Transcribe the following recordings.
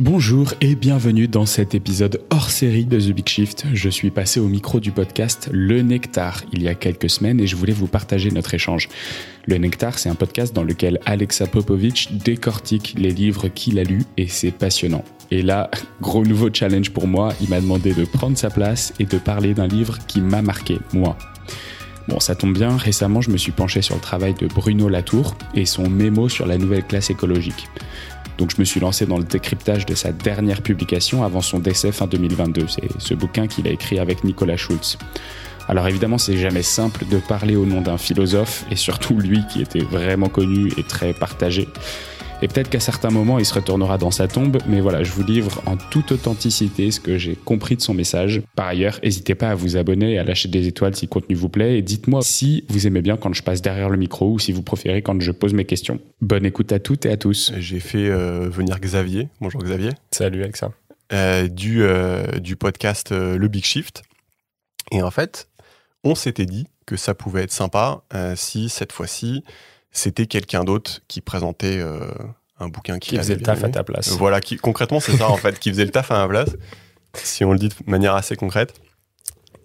Bonjour et bienvenue dans cet épisode hors série de The Big Shift. Je suis passé au micro du podcast Le Nectar il y a quelques semaines et je voulais vous partager notre échange. Le Nectar, c'est un podcast dans lequel Alexa Popovic décortique les livres qu'il a lus et c'est passionnant. Et là, gros nouveau challenge pour moi, il m'a demandé de prendre sa place et de parler d'un livre qui m'a marqué, moi. Bon, ça tombe bien, récemment je me suis penché sur le travail de Bruno Latour et son mémo sur la nouvelle classe écologique. Donc je me suis lancé dans le décryptage de sa dernière publication avant son décès fin 2022. C'est ce bouquin qu'il a écrit avec Nicolas Schultz. Alors évidemment, c'est jamais simple de parler au nom d'un philosophe, et surtout lui qui était vraiment connu et très partagé. Et peut-être qu'à certains moments, il se retournera dans sa tombe, mais voilà, je vous livre en toute authenticité ce que j'ai compris de son message. Par ailleurs, n'hésitez pas à vous abonner et à lâcher des étoiles si le contenu vous plaît, et dites-moi si vous aimez bien quand je passe derrière le micro ou si vous préférez quand je pose mes questions. Bonne écoute à toutes et à tous. J'ai fait euh, venir Xavier. Bonjour Xavier. Salut avec ça. Euh, du, euh, du podcast euh, Le Big Shift. Et en fait, on s'était dit que ça pouvait être sympa euh, si cette fois-ci c'était quelqu'un d'autre qui présentait euh, un bouquin Qui faisait le taf à ta place. Voilà, qui, concrètement, c'est ça en fait, qui faisait le taf à ma place, si on le dit de manière assez concrète.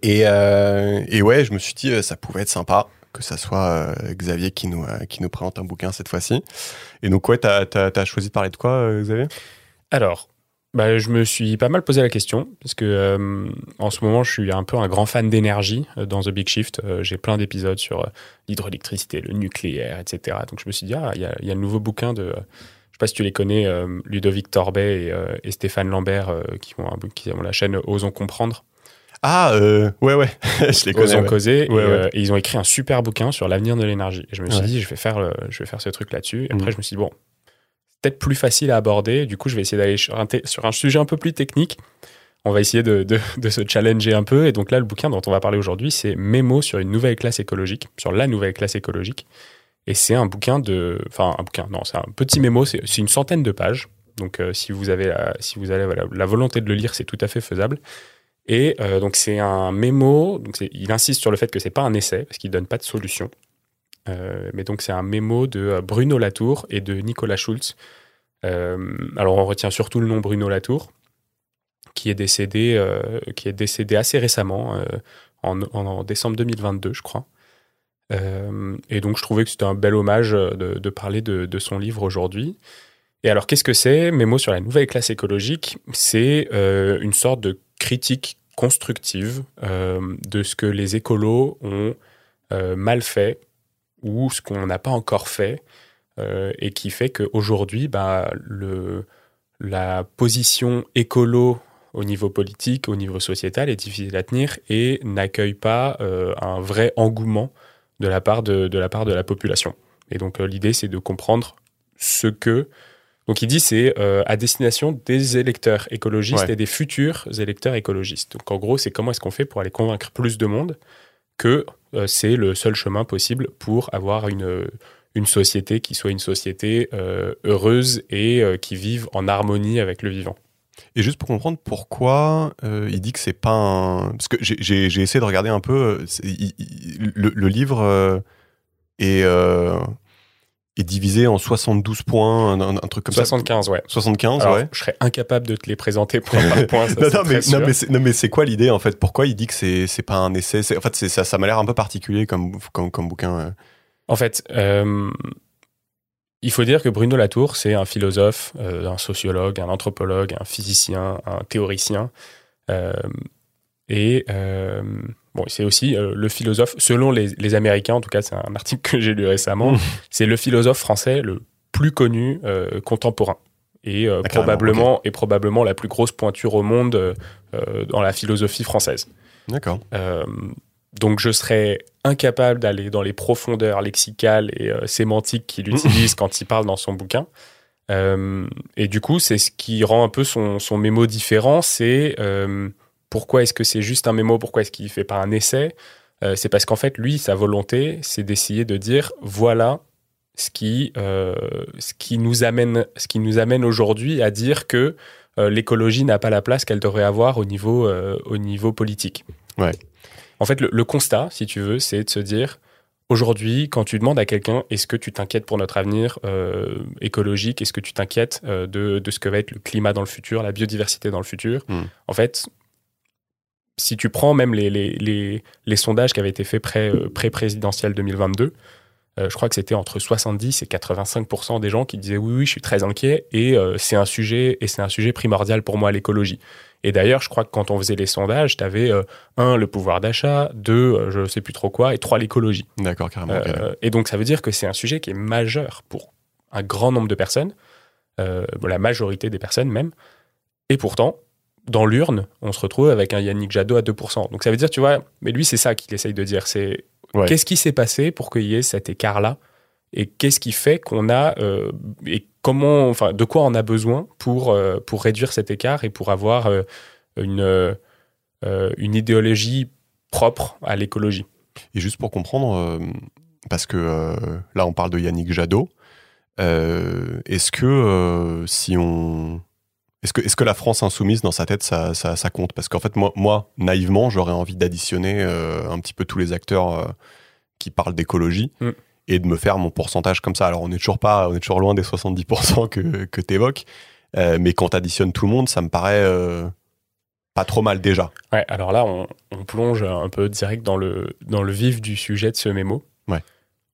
Et, euh, et ouais, je me suis dit, euh, ça pouvait être sympa que ça soit euh, Xavier qui nous, euh, qui nous présente un bouquin cette fois-ci. Et donc, ouais, t'as as, choisi de parler de quoi, Xavier? Alors, bah, je me suis pas mal posé la question parce que euh, en ce moment, je suis un peu un grand fan d'énergie euh, dans The Big Shift. Euh, J'ai plein d'épisodes sur l'hydroélectricité, le nucléaire, etc. Donc je me suis dit, ah, il y, y a le nouveau bouquin de, sais pas si tu les connais, euh, Ludovic Torbet et, euh, et Stéphane Lambert euh, qui, ont un, qui ont la chaîne Osons comprendre, Ah, euh, ouais, ouais, je les connais. Osons ouais. causer. Ouais, et, ouais. euh, et ils ont écrit un super bouquin sur l'avenir de l'énergie. Et je me suis dit, je vais faire, le- je vais faire ce truc là-dessus. Et après, Mhm. je me suis dit, bon, c'est peut-être plus facile à aborder. Du coup, je vais essayer d'aller sur sur un sujet un peu plus technique. On va essayer de, de- de se challenger un peu. Et donc là, le bouquin dont on va parler aujourd'hui, c'est Mémo sur une nouvelle classe écologique, sur la nouvelle classe écologique. Et c'est un bouquin de. Enfin, un bouquin, non, c'est un petit mémo, c'est une centaine de pages. Donc, euh, si vous avez, la, si vous avez volonté de le lire, c'est tout à fait faisable. Et euh, donc, c'est un mémo. Donc, il insiste sur le fait que c'est pas un essai, parce qu'il donne pas de solution. Euh, mais donc, c'est un mémo de Bruno Latour et de Nicolas Schultz. Alors, on retient surtout le nom Bruno Latour, qui est décédé, qui est décédé assez récemment, en, en- en décembre 2022, je crois. Euh, et donc, je trouvais que c'était un bel hommage euh, de, parler de, son livre aujourd'hui. Et alors, qu'est-ce que c'est? Mémo sur la nouvelle classe écologique C'est euh, une sorte de critique constructive de ce que les écolos ont mal fait ou ce qu'on n'a pas encore fait, et qui fait qu'aujourd'hui, bah, le, la position écolo au niveau politique, au niveau sociétal est difficile à tenir et n'accueille pas un vrai engouement de la part de, de la part de la population. Et donc euh, l'idée c'est de comprendre ce que donc il dit c'est euh, à destination des électeurs écologistes Ouais. et des futurs électeurs écologistes. Donc en gros c'est comment est-ce qu'on fait pour aller convaincre plus de monde que euh, c'est le seul chemin possible pour avoir une une société qui soit une société euh, heureuse et qui vive en harmonie avec le vivant. Et juste pour comprendre pourquoi euh, il dit que c'est pas un. Parce que j'ai- essayé de regarder un peu. euh, c'est- il- il- le, le livre euh, est, euh, est divisé en 72 points, un, truc comme 75, ouais. ça. 75, Alors, ouais. je serais incapable de te les présenter point par point. Ça, non, mais, non, mais c'est- non, mais c'est quoi l'idée en fait? Pourquoi il dit que c'est pas un essai? En fait, ça, ça m'a l'air un peu particulier comme, comme, comme bouquin. En fait, il faut dire que Bruno Latour, c'est un philosophe, euh, un sociologue, un anthropologue, un physicien, un théoricien. euh, et euh, bon, c'est aussi le philosophe, selon les, les Américains, en tout cas, c'est un article que j'ai lu récemment, Mmh. c'est le philosophe français le plus connu contemporain. Et, Ah, probablement, et probablement la plus grosse pointure au monde dans la philosophie française. D'accord. Donc je serais incapable d'aller dans les profondeurs lexicales et euh, sémantiques qu'il utilise quand il parle dans son bouquin. Euh, et du coup, c'est ce qui rend un peu son, son mémo différent, c'est euh, pourquoi est-ce que c'est juste un mémo, pourquoi est-ce qu'il fait pas un essai? C'est parce qu'en fait, lui, sa volonté, c'est d'essayer de dire, voilà ce qui, ce qui nous amène, ce qui nous amène aujourd'hui à dire que l'écologie n'a pas la place qu'elle devrait avoir au niveau, au niveau politique. Ouais. En fait, le, le constat, si tu veux, c'est de se dire Aujourd'hui, quand tu demandes à quelqu'un est-ce que tu t'inquiètes pour notre avenir euh, écologique, est-ce que tu t'inquiètes euh, de, de, ce que va être le climat dans le futur, la biodiversité dans le futur, Mm. en fait, si tu prends même les, les, les, les sondages qui avaient été faits euh, pré-présidentiel 2022, euh, je crois que c'était entre 70 et 85 des gens qui disaient oui, oui, je suis très inquiet et c'est un sujet et c'est un sujet primordial pour moi l'écologie. Et d'ailleurs, je crois que quand on faisait les sondages, tu avais un le pouvoir d'achat, deux euh, je sais plus trop quoi et trois l'écologie. D'accord, carrément. Euh, et donc, ça veut dire que c'est un sujet qui est majeur pour un grand nombre de personnes, euh, la majorité des personnes même. Et pourtant, dans l'urne, on se retrouve avec un Yannick Jadot à 2%. Donc, ça veut dire, tu vois, mais lui, c'est ça qu'il essaye de dire. C'est Ouais. qu'est-ce qui s'est passé pour qu'il y ait cet écart-là et qu'est-ce qui fait qu'on a euh, et comment, enfin, de quoi on a besoin pour, euh, pour réduire cet écart et pour avoir euh, une, euh, une idéologie propre à l'écologie. Et juste pour comprendre, parce que là, on parle de Yannick Jadot. est-ce que si on. Est-ce que, est que la France insoumise, dans sa tête, ça, ça, ça compte? Parce qu'en fait, moi, moi, naïvement, j'aurais envie d'additionner euh, un petit peu tous les acteurs euh, qui parlent d'écologie Mm. Et de me faire mon pourcentage comme ça. Alors, on est toujours, pas, on est toujours loin des 70% que, que tu évoques, mais quand tu additionnes tout le monde, ça me paraît euh, pas trop mal déjà. Ouais, alors là, on, on plonge un peu direct dans le, dans le vif du sujet de ce mémo. Ouais.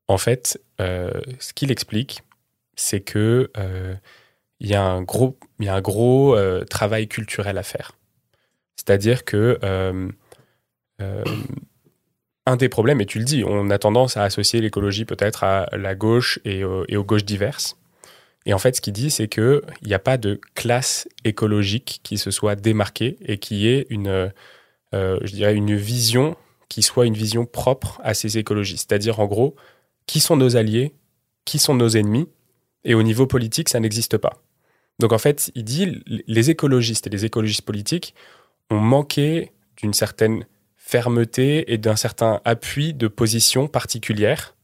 En fait, euh, ce qu'il explique, c'est que euh, il y a un gros, il y a un gros euh, travail culturel à faire. C'est-à-dire que euh, euh, un des problèmes, et tu le dis, on a tendance à associer l'écologie peut-être à la gauche et, et aux gauches diverses. Et en fait, ce qu'il dit, c'est qu'il n'y a pas de classe écologique qui se soit démarquée et qui ait une, euh, je dirais, une vision qui soit une vision propre à ces écologistes. C'est-à-dire, en gros, qui sont nos alliés, qui sont nos ennemis, et au niveau politique, ça n'existe pas. Donc en fait, il dit, les écologistes et les écologistes politiques ont manqué d'une certaine fermeté et d'un certain appui de position particulière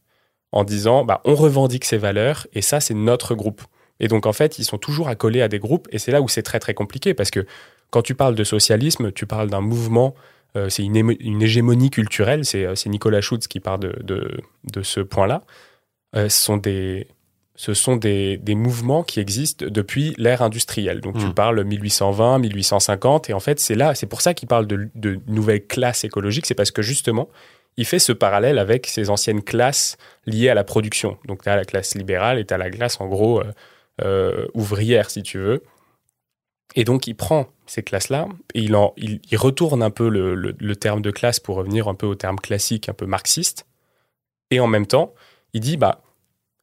en disant bah, on revendique ces valeurs et ça c'est notre groupe. Et donc en fait ils sont toujours accolés à des groupes et c'est là où c'est très très compliqué parce que quand tu parles de socialisme, tu parles d'un mouvement, euh, c'est une, une hégémonie culturelle, c'est euh, Nicolas Schutz qui parle de, de, de ce point-là. Euh, ce sont des, ce sont des, des mouvements qui existent depuis l'ère industrielle. Donc tu Mm. parles 1820, 1850 et en fait c'est là, c'est pour ça qu'il parle de, de nouvelles classes écologiques, c'est parce que justement il fait ce parallèle avec ces anciennes classes liées à la production. Donc, tu as la classe libérale et tu as la classe, en gros, euh, euh, ouvrière, si tu veux. Et donc, il prend ces classes-là et il, en, il, il retourne un peu le, le- le terme de classe pour revenir un peu au terme classique, un peu marxiste. Et en même temps, il dit, bah,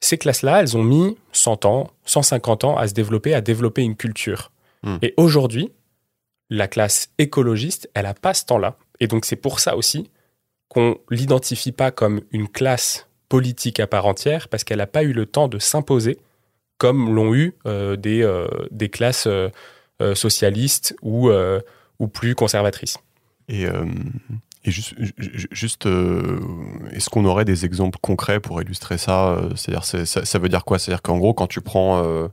ces classes-là, elles ont mis 100 ans, 150 ans à se développer, à développer une culture. Hmm. Et aujourd'hui, la classe écologiste, elle n'a pas ce temps-là. Et donc, c'est pour ça aussi qu'on l'identifie pas comme une classe politique à part entière, parce qu'elle n'a pas eu le temps de s'imposer comme l'ont eu euh, des, euh, des classes euh, socialistes ou, ou plus conservatrices. Et, et juste, ju- juste euh, est-ce qu'on aurait des exemples concrets pour illustrer ça euh, C'est-à-dire, c'est- ça, ça veut dire quoi? C'est-à-dire qu'en gros, quand tu prends, euh,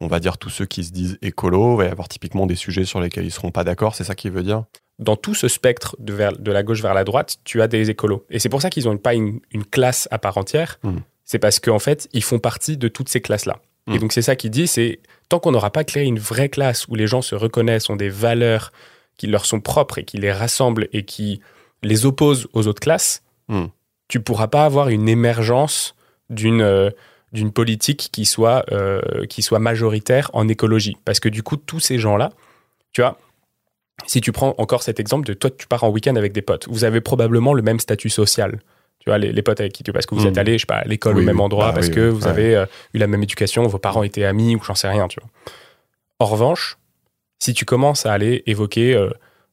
on va dire, tous ceux qui se disent écolo, il va y avoir typiquement des sujets sur lesquels ils seront pas d'accord, c'est ça qu'il veut dire? Dans tout ce spectre de, vers- de la gauche vers la droite, tu as des écolos. Et c'est pour ça qu'ils n'ont pas une, une classe à part entière. Hmm. C'est parce qu'en fait, ils font partie de toutes ces classes-là. Hmm. Et donc, c'est ça qu'il dit, c'est tant qu'on n'aura pas créé une vraie classe où les gens se reconnaissent, ont des valeurs qui leur sont propres et qui les rassemblent et qui les opposent aux autres classes, Hmm. tu pourras pas avoir une émergence d'une euh, d'une politique qui soit, euh, qui soit majoritaire en écologie. Parce que du coup, tous ces gens-là, tu vois, si tu prends encore cet exemple de toi, tu pars en week-end avec des potes, vous avez probablement le même statut social. Tu vois, les, les potes avec qui tu parce que vous êtes allés, je sais pas, à l'école Oui, au même endroit, Bah parce oui, que oui. vous Ouais. avez euh, eu la même éducation, vos parents étaient amis ou j'en sais rien, tu vois. En revanche, si tu commences à aller évoquer euh,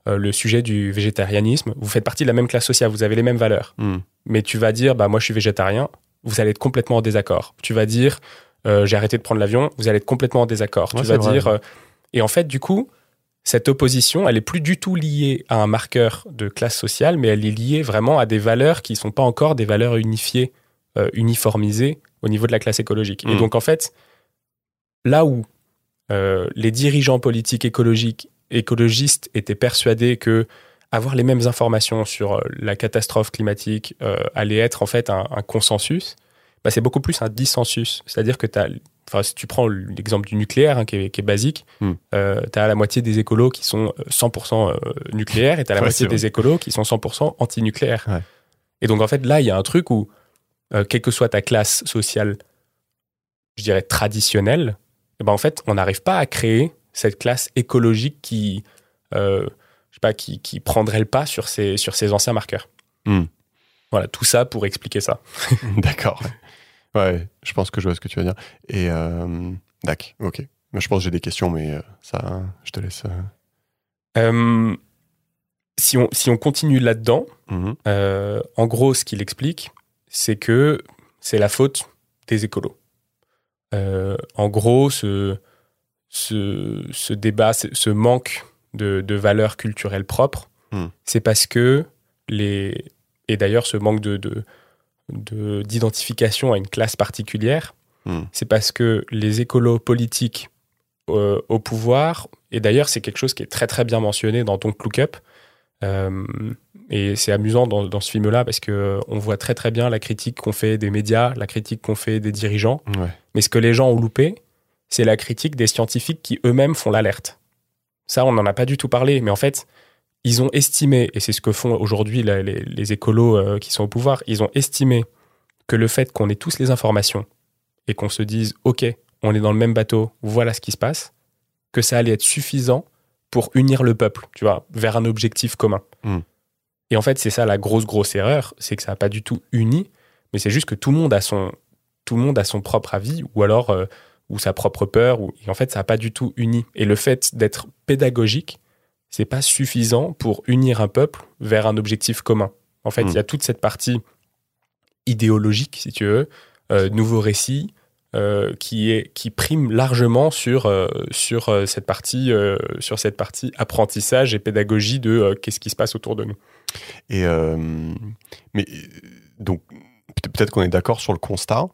euh, le sujet du végétarianisme, vous faites partie de la même classe sociale, vous avez les mêmes valeurs Hmm. mais tu vas dire bah moi je suis végétarien, vous allez être complètement en désaccord. Tu vas dire euh, j'ai arrêté de prendre l'avion, vous allez être complètement en désaccord. Ouais, tu vas vrai. dire euh, et en fait du coup cette opposition elle est plus du tout liée à un marqueur de classe sociale, mais elle est liée vraiment à des valeurs qui sont pas encore des valeurs unifiées, uniformisées au niveau de la classe écologique. Et Mm. donc en fait là où euh, les dirigeants politiques écologiques écologistes étaient persuadés que avoir les mêmes informations sur euh, la catastrophe climatique euh, allait être en fait un, un consensus, bah, c'est beaucoup plus un dissensus. C'est-à-dire que as, si tu prends l'exemple du nucléaire, hein, qui, est, qui, est, basique, Hmm. euh, tu as la moitié des écolos qui sont 100% euh, nucléaires et tu as la Ouais, moitié des écolos qui sont 100% anti-nucléaires. Ouais. Et donc, en fait, là, il y a un truc où, euh, quelle que soit ta classe sociale, je dirais traditionnelle, ben, en fait, on n'arrive pas à créer cette classe écologique qui, euh, je sais pas, qui, qui prendrait le pas sur ces, sur ces anciens marqueurs. Hmm. Voilà, tout ça pour expliquer ça. D'accord. Ouais, je pense que je vois ce que tu veux dire. Et euh, d'accord, ok. Je pense que j'ai des questions, mais euh, ça, je te laisse. euh. Si, on, si on continue là-dedans, Mhm. euh, en gros, ce qu'il explique, c'est que c'est la faute des écolos. Euh, en gros, ce, ce, ce débat, ce, ce manque de, de valeurs culturelles propres, Hmm. c'est parce que les. Et d'ailleurs, ce manque de, de, de- d'identification à une classe particulière, Hmm. c'est parce que les écolos politiques euh, au pouvoir, et d'ailleurs, c'est quelque chose qui est très très bien mentionné dans Don't Look Up. Euh, et c'est amusant dans, dans ce film-là parce que on voit très très bien la critique qu'on fait des médias, la critique qu'on fait des dirigeants. Ouais. Mais ce que les gens ont loupé, c'est la critique des scientifiques qui eux-mêmes font l'alerte. Ça, on n'en a pas du tout parlé, mais en fait, ils ont estimé, et c'est ce que font aujourd'hui les, les écolos euh, qui sont au pouvoir, ils ont estimé que le fait qu'on ait tous les informations et qu'on se dise, OK, on est dans le même bateau, voilà ce qui se passe, que ça allait être suffisant pour unir le peuple, tu vois, vers un objectif commun. Mm. Et en fait, c'est ça la grosse, grosse erreur, c'est que ça n'a pas du tout uni, mais c'est juste que tout le monde a son, tout le monde a son propre avis, ou alors, euh, ou sa propre peur, ou, et en fait, ça n'a pas du tout uni. Et le fait d'être pédagogique, c'est pas suffisant pour unir un peuple vers un objectif commun. En fait, il Mm. y a toute cette partie idéologique, si tu veux, euh, nouveau récit, euh, qui, est, qui prime largement sur, euh, sur, euh, cette partie, sur cette partie apprentissage et pédagogie de qu'est-ce qui se passe autour de nous. Et mais donc peut- peut-être qu'on est d'accord sur le constat.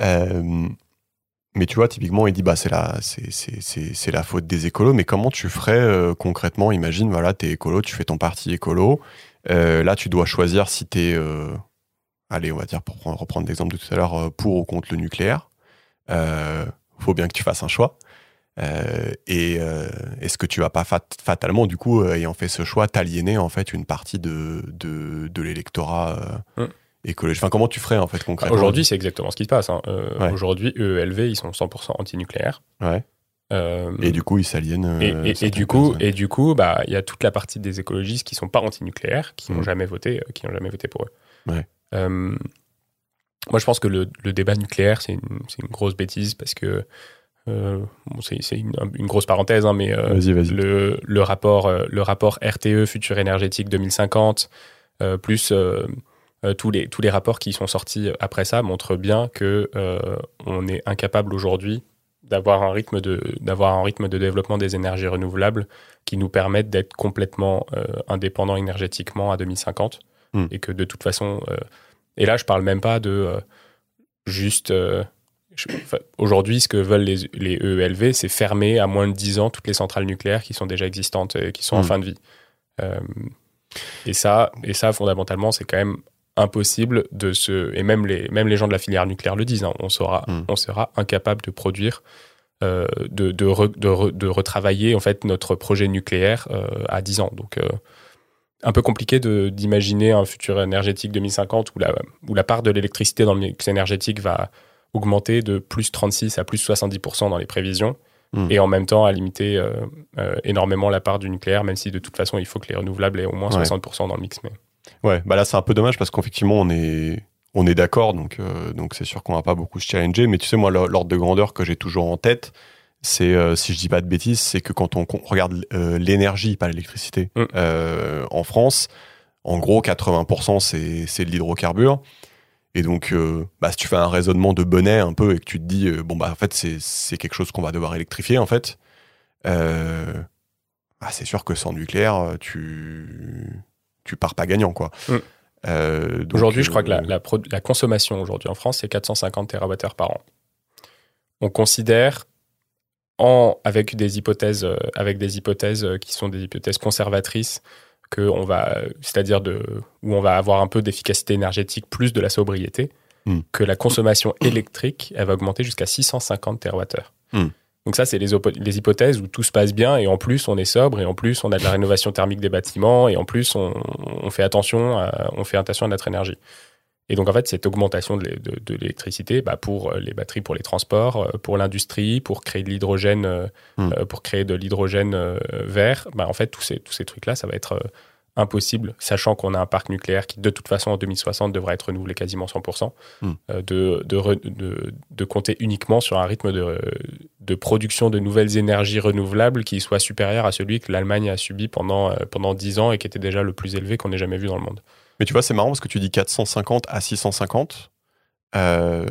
mais tu vois, typiquement, il dit bah c'est la c'est la faute des écolos. Mais comment tu ferais concrètement Imagine, voilà, t'es écolo, tu fais ton parti écolo. Là, tu dois choisir si t'es allez, on va dire pour prendre- reprendre l'exemple de tout à l'heure, pour ou contre le nucléaire. Euh, faut bien que tu fasses un choix. Euh, et euh, est-ce que tu vas pas fat- fatalement, du coup, euh, ayant fait ce choix, t'aliéner en fait une partie de, de, de l'électorat Mm. écologique? Enfin, comment tu ferais en fait concrètement? Aujourd'hui, c'est exactement ce qui se passe. hein. Ouais. Aujourd'hui, EELV, ils sont 100% anti-nucléaires. Ouais. Et du coup, ils s'aliènent. Et, et- et certaines du coup, et du coup, bah, il y a toute la partie des écologistes qui sont pas anti-nucléaires, qui n'ont Mm. jamais voté, qui n'ont jamais voté pour eux. Ouais. Moi, je pense que le, le débat nucléaire, c'est une, grosse bêtise parce que euh, bon, c'est une, une grosse parenthèse, hein, mais euh, le, le rapport, euh, le rapport RTE, Futur énergétique 2050, euh, plus euh, tous, les, tous les rapports qui sont sortis après ça montrent bien que on est incapable aujourd'hui d'avoir un rythme de d'avoir un rythme de développement des énergies renouvelables qui nous permettent d'être complètement indépendants énergétiquement à 2050 Hmm. et que de toute façon et là je parle même pas de euh, juste euh, enfin, aujourd'hui ce que veulent les, les EELV c'est fermer à moins de 10 ans toutes les centrales nucléaires qui sont déjà existantes et qui sont en Hmm. fin de vie Euh, et ça et ça fondamentalement c'est quand même impossible de se et même les même les gens de la filière nucléaire le disent hein, on sera Hmm. on sera incapable de produire de, de, re- de, re- de retravailler en fait notre projet nucléaire à 10 ans donc un peu compliqué d'imaginer un futur énergétique 2050 où la, où la part de l'électricité dans le mix énergétique va augmenter de plus 36 à plus 70% dans les prévisions Hmm. et en même temps à limiter euh, euh, énormément la part du nucléaire même si de toute façon il faut que les renouvelables aient au moins Ouais. 60% dans le mix mais Ouais, bah là c'est un peu dommage parce qu'effectivement on est on est d'accord donc euh, donc c'est sûr qu'on va pas beaucoup se challenger mais tu sais moi l'or- l'ordre de grandeur que j'ai toujours en tête c'est euh, si je dis pas de bêtises c'est que quand on regarde euh, l'énergie pas l'électricité Mm. euh, en France en gros 80% c'est c'est de l'hydrocarbure et donc bah, si tu fais un raisonnement de bonnet un peu et que tu te dis bon bah en fait c'est c'est quelque chose qu'on va devoir électrifier en fait euh, ah, c'est sûr que sans nucléaire tu tu pars pas gagnant quoi Mm. euh, Aujourd'hui, je crois que la, la consommation aujourd'hui en France, c'est 450 TWh par an. On considère, en, avec, des hypothèses, euh, avec des hypothèses euh, qui sont des hypothèses conservatrices, que on va, c'est-à-dire de, où on va avoir un peu d'efficacité énergétique plus de la sobriété, Hmm. que la consommation électrique, elle va augmenter jusqu'à 650 TWh. Hmm. Donc ça, c'est les, hypothèses où tout se passe bien et en plus on est sobre et en plus on a de la rénovation thermique des bâtiments et en plus on, on fait attention, à, on fait attention à notre énergie. Et donc en fait, cette augmentation de l'é- de de l'électricité, bah, pour euh, les batteries, pour les transports, euh, pour l'industrie, pour créer de l'hydrogène, euh, Hmm. euh, pour créer de l'hydrogène euh, vert, bah, en fait tous ces tous ces trucs là, ça va être euh, impossible, sachant qu'on a un parc nucléaire qui de toute façon en 2060 devrait être renouvelé quasiment 100%, Hmm. de, re- compter uniquement sur un rythme de, production de nouvelles énergies renouvelables qui soit supérieur à celui que l'Allemagne a subi pendant, pendant 10 ans et qui était déjà le plus élevé qu'on ait jamais vu dans le monde. Mais tu vois, c'est marrant parce que tu dis 450 à 650. Euh,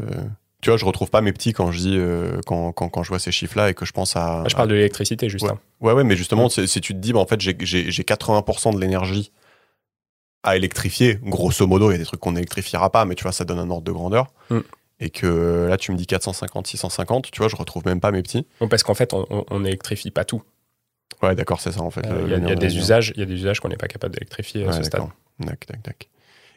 tu vois, je retrouve pas mes petits quand je dis euh, quand, quand, quand je vois ces chiffres-là et que je pense à. je parle de l'électricité juste. Ouais. hein. Ouais, ouais, mais justement, si tu te dis, bah, en fait, j'ai- j'ai j'ai 80% de l'énergie à électrifier, grosso modo, il y a des trucs qu'on n'électrifiera pas, mais tu vois, ça donne un ordre de grandeur. Mm. Et que euh, là, tu me dis 450, 650, tu vois, je retrouve même pas mes petits. Parce qu'en fait, on- n'électrifie pas tout. Ouais, d'accord, c'est ça en fait. Euh, Il y a, le il y y a des usages qu'on n'est pas capable d'électrifier à Ouais, ce stade.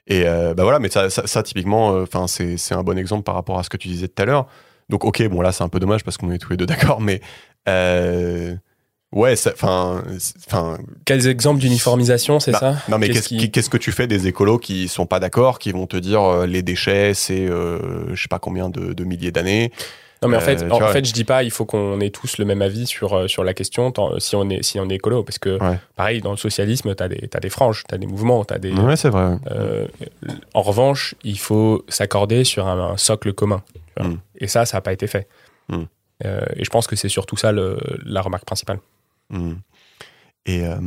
Et euh, bah voilà, mais ça, ça, ça, typiquement, euh, enfin, c'est c'est un bon exemple par rapport à ce que tu disais tout à l'heure. Donc, ok, bon là, c'est un peu dommage parce qu'on est tous les deux d'accord, mais euh, ouais, enfin, Quels exemples d'uniformisation, c'est Bah, ça? Non, mais Qu'est-ce qui- que tu fais des écolos qui sont pas d'accord, qui vont te dire euh, les déchets, c'est je sais pas combien de, de milliers d'années? Non, mais en Euh, fait, tu en fait, je dis pas, il faut qu'on ait tous le même avis sur, euh, sur la question, tant- si on est, si on est écolo, parce que, Ouais. pareil, dans le socialisme, t'as des, t'as des franges, t'as des mouvements, t'as des. Ouais, c'est vrai. euh, en revanche, il faut s'accorder sur un, un socle commun. tu vois. Mm. Et ça, ça n'a pas été fait. Mm. Euh, et je pense que c'est surtout ça le- la remarque principale. Hmm. Et, euh,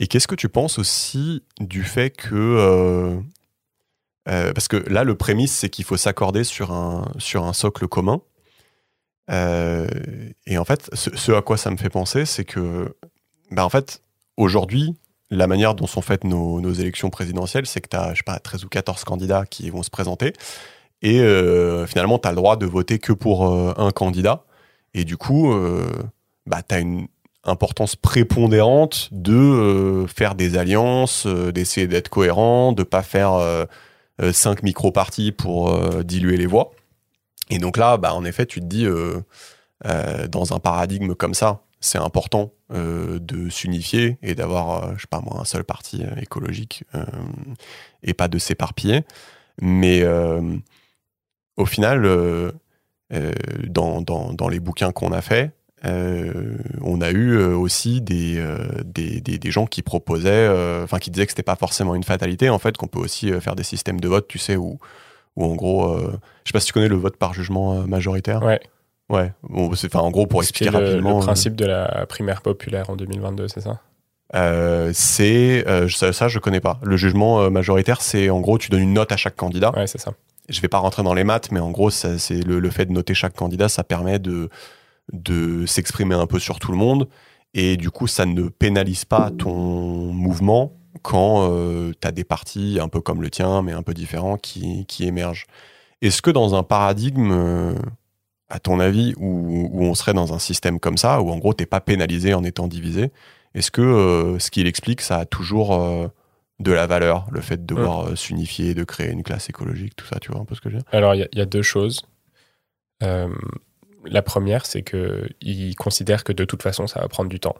et qu'est-ce que tu penses aussi du fait que. euh, euh, parce que là, le prémisse, c'est qu'il faut s'accorder sur un, socle commun. Euh, et en fait, ce, à quoi ça me fait penser, c'est que, bah, en fait, aujourd'hui, la manière dont sont faites nos, élections présidentielles, c'est que tu as, je sais pas, 13 ou 14 candidats qui vont se présenter. Et euh, finalement, tu as le droit de voter que pour un candidat. Et du coup, bah, tu as une importance prépondérante de faire des alliances, d'essayer d'être cohérent, de pas faire cinq micro-partis pour euh, diluer les voix. Et donc là, bah, en effet, tu te dis, euh, euh, dans un paradigme comme ça, c'est important euh, de s'unifier et d'avoir, euh, je sais pas moi, un seul parti euh, écologique euh, et pas de s'éparpiller. Mais euh, au final, euh, euh, dans, dans, dans les bouquins qu'on a faits, euh, on a eu euh, aussi des, euh, des, des, des gens qui proposaient, enfin qui disaient que c'était pas forcément une fatalité, en fait, qu'on peut aussi faire des systèmes de vote, tu sais, où, où en gros, je sais pas si tu connais le vote par jugement majoritaire. Ouais. Ouais. Bon, enfin, en gros, pour expliquer le, rapidement, le principe de la primaire populaire en 2022, c'est ça? Euh, c'est euh, ça, ça, je connais pas. Le jugement euh, majoritaire, c'est en gros, tu donnes une note à chaque candidat. Ouais, c'est ça. je vais pas rentrer dans les maths, mais en gros, c'est le, le fait de noter chaque candidat, ça permet de, de s'exprimer un peu sur tout le monde. Et du coup, ça ne pénalise pas ton mouvement quand tu as des partis un peu comme le tien, mais un peu différents, qui, qui émergent. Est-ce que dans un paradigme, euh, à ton avis, où, où on serait dans un système comme ça, où en gros, t'es pas pénalisé en étant divisé, est-ce que euh, ce qu'il explique, ça a toujours euh, de la valeur, le fait de devoir euh, s'unifier, de créer une classe écologique, tout ça, tu vois un peu ce que je veux dire? Alors, il y a- il y, a deux choses. La première, c'est qu'ils considèrent que de toute façon, ça va prendre du temps.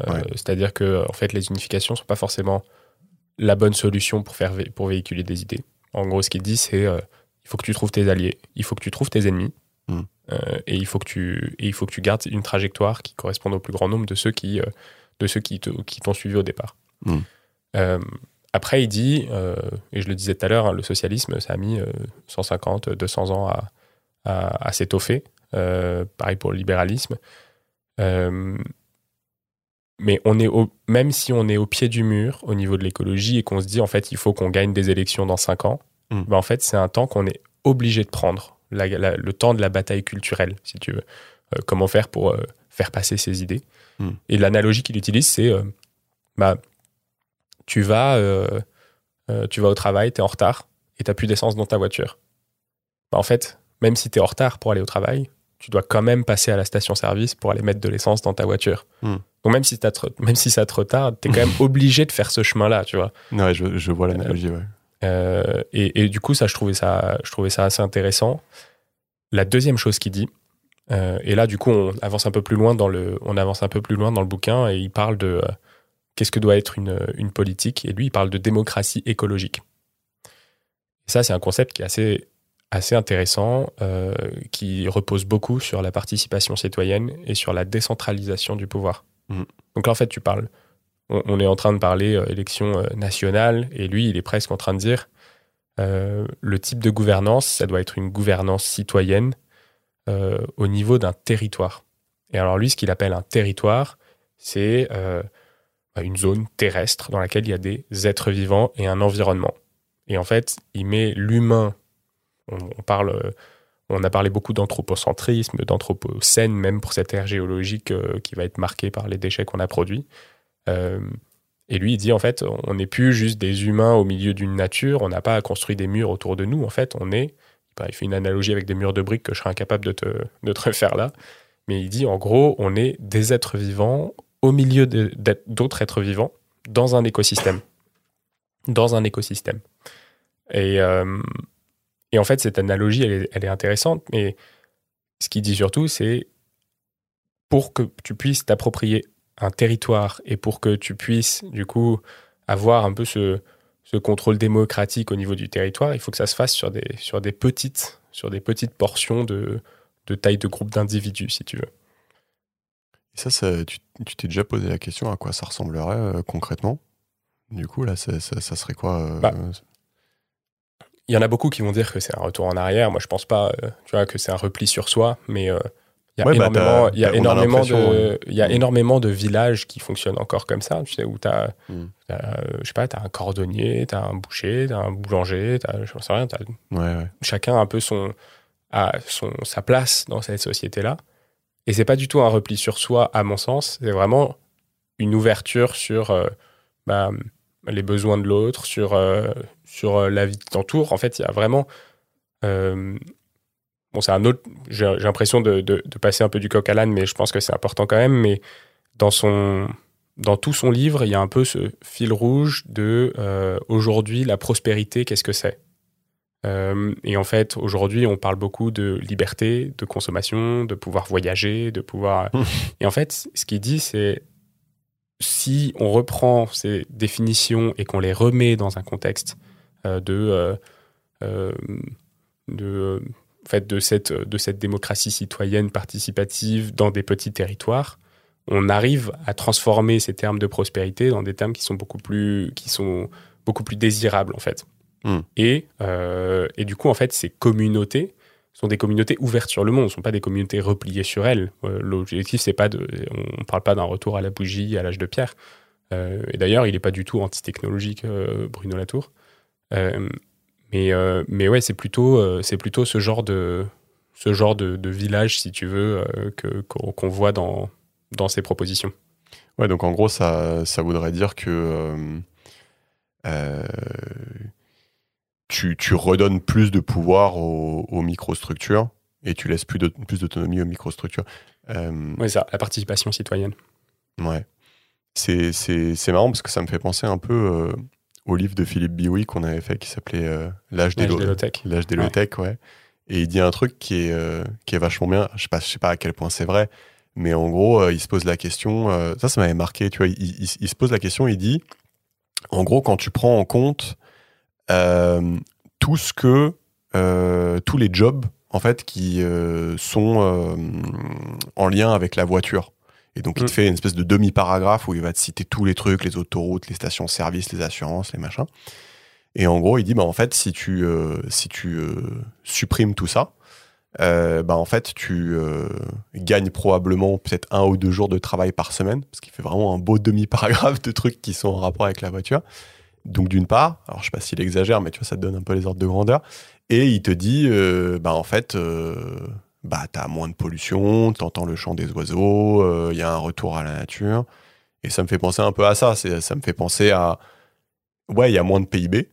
Euh, Ouais. C'est-à-dire que en fait, les unifications ne sont pas forcément la bonne solution pour, faire pour véhiculer des idées. En gros, ce qu'ils disent, c'est euh, il faut que tu trouves tes alliés, il faut que tu trouves tes ennemis, Mm. euh, et, il faut que tu, et il faut que tu gardes une trajectoire qui corresponde au plus grand nombre de ceux qui, euh, de ceux qui, t'ont suivi au départ. Mm. Euh, après, il dit, et je le disais tout à l'heure, hein, le socialisme, ça a mis euh, 150, 200 ans à, à, à s'étoffer. Euh, pareil pour le libéralisme. Euh, mais on est au, même si on est au pied du mur au niveau de l'écologie et qu'on se dit en fait il faut qu'on gagne des élections dans 5 ans, Mm. ben, en fait c'est un temps qu'on est obligé de prendre, la- la- le temps de la bataille culturelle si tu veux. Euh, comment faire pour faire passer ses idées. Mm. Et l'analogie qu'il utilise c'est euh, bah, tu vas, euh, euh, tu vas au travail, tu es en retard et tu plus d'essence dans ta voiture. Bah, en fait, même si tu es en retard pour aller au travail, tu dois quand même passer à la station-service pour aller mettre de l'essence dans ta voiture. Hmm. Donc même si, trop- même si ça te retarde, tu es quand même obligé de faire ce chemin-là, tu vois. Ouais, je, je vois l'analogie, ouais. Euh, et, et du coup, ça, je trouvais ça, je trouvais ça assez intéressant. La deuxième chose qu'il dit, euh, et là, du coup, on avance un peu plus loin dans le, on avance un peu plus loin dans le bouquin et il parle de euh, qu'est-ce que doit être une, une politique. Et lui, il parle de démocratie écologique. Et ça, c'est un concept qui est assez, assez intéressant, euh, qui repose beaucoup sur la participation citoyenne et sur la décentralisation du pouvoir. Mhm. Donc là, en fait, tu parles on, on est en train de parler euh, élection euh, nationale, et lui, il est presque en train de dire euh, le type de gouvernance, ça doit être une gouvernance citoyenne au niveau d'un territoire. Et alors lui, ce qu'il appelle un territoire, c'est euh, une zone terrestre dans laquelle il y a des êtres vivants et un environnement. Et en fait, il met l'humain. On, parle, euh, on a parlé beaucoup d'anthropocentrisme, d'anthropocène, même pour cette ère géologique euh, qui va être marquée par les déchets qu'on a produits. Euh, et lui, il dit en fait, on n'est plus juste des humains au milieu d'une nature, on n'a pas construit des murs autour de nous. En fait, on est. il fait une analogie avec des murs de briques que je serais incapable de te, de te refaire là. Mais il dit en gros, on est des êtres vivants au milieu d'autres êtres vivants dans un écosystème. Dans un écosystème. Et, et en fait, cette analogie, elle est, elle est intéressante, mais ce qu'il dit surtout, c'est pour que tu puisses t'approprier un territoire et pour que tu puisses, du coup, avoir un peu ce, ce contrôle démocratique au niveau du territoire, il faut que ça se fasse sur des, sur des, petites, sur des petites portions de, de taille de groupe d'individus, si tu veux. Et ça, ça- tu t'es déjà posé la question à quoi ça ressemblerait euh, concrètement? Du coup, là, ça, ça- ça serait quoi euh, Bah, Il y en a beaucoup qui vont dire que c'est un retour en arrière. Moi, je pense pas, euh, tu vois, que c'est un repli sur soi, mais euh, il y a Ouais, bah, énormément, t'as- y a t'as- de, il y a Mm. énormément de villages qui fonctionnent encore comme ça, tu sais, où tu as, Mm. je sais pas, tu as un cordonnier, tu as un boucher, tu as un boulanger, t'as- je sais rien, t'as Ouais, ouais. chacun a un peu son, a son, sa place dans cette société-là. Et c'est pas du tout un repli sur soi, à mon sens. C'est vraiment une ouverture sur euh, bah, les besoins de l'autre, sur, euh, sur euh, la vie qui t'entoure. En fait, il y a vraiment. euh, bon, c'est un autre. J'ai j'ai l'impression de, de- de passer un peu du coq à l'âne, mais je pense que c'est important quand même. Mais dans, son, dans tout son livre, il y a un peu ce fil rouge de euh, aujourd'hui, la prospérité, qu'est-ce que c'est? Euh, et en fait, aujourd'hui, on parle beaucoup de liberté, de consommation, de pouvoir voyager, de pouvoir. et en fait, ce qu'il dit, c'est si on reprend ces définitions et qu'on les remet dans un contexte de, euh, euh, de, en fait, de, cette, de cette démocratie citoyenne participative dans des petits territoires, on arrive à transformer ces termes de prospérité dans des termes qui sont beaucoup plus, qui sont beaucoup plus désirables, en fait. Et, euh, et du coup, en fait, ces communautés sont des communautés ouvertes sur le monde, ne sont pas des communautés repliées sur elles. Euh, L'objectif, c'est pas de, on ne parle pas d'un retour à la bougie, à l'âge de pierre. Euh, et d'ailleurs, il n'est pas du tout anti-technologique, euh, Bruno Latour. Euh, mais, euh, mais ouais, c'est plutôt, euh, c'est plutôt ce genre de, ce genre de, de village, si tu veux, que- qu'on voit dans, dans ces propositions. Ouais, donc en gros, ça, ça voudrait dire que euh, tu, tu redonnes plus de pouvoir aux, aux microstructures et tu laisses plus de- plus d'autonomie aux microstructures. Euh, Oui, ça, la participation citoyenne. Ouais. C'est, c'est, c'est marrant parce que ça me fait penser un peu euh, au livre de Philippe Biouy qu'on avait fait qui s'appelait euh, L'âge des, L'âge lo- des low-tech. L'âge des low-tech, ouais. Et il dit un truc qui est, euh, qui est vachement bien. Je sais pas, je sais pas à quel point c'est vrai, mais en gros, euh, il se pose la question. ça, ça m'avait marqué. Tu vois, il, il- il se pose la question. Il dit, en gros, quand tu prends en compte tout ce que, tous les jobs en fait qui sont en lien avec la voiture. Et donc, il te Mm. fait une espèce de demi-paragraphe où il va te citer tous les trucs, les autoroutes, les stations-service, les assurances, les machins. Et en gros, il dit, bah, en fait, si tu, euh, si tu euh, supprimes tout ça, euh, bah, en fait, tu gagnes probablement peut-être un ou deux jours de travail par semaine, parce qu'il fait vraiment un beau demi-paragraphe de trucs qui sont en rapport avec la voiture. Donc, d'une part, alors je sais pas s'il exagère, mais tu vois, ça te donne un peu les ordres de grandeur. Et il te dit, bah, en fait, euh, bah, t'as moins de pollution, t'entends le chant des oiseaux, euh, il y a un retour à la nature. Et ça me fait penser un peu à ça. Ça me fait penser à, ouais, il y a moins de PIB,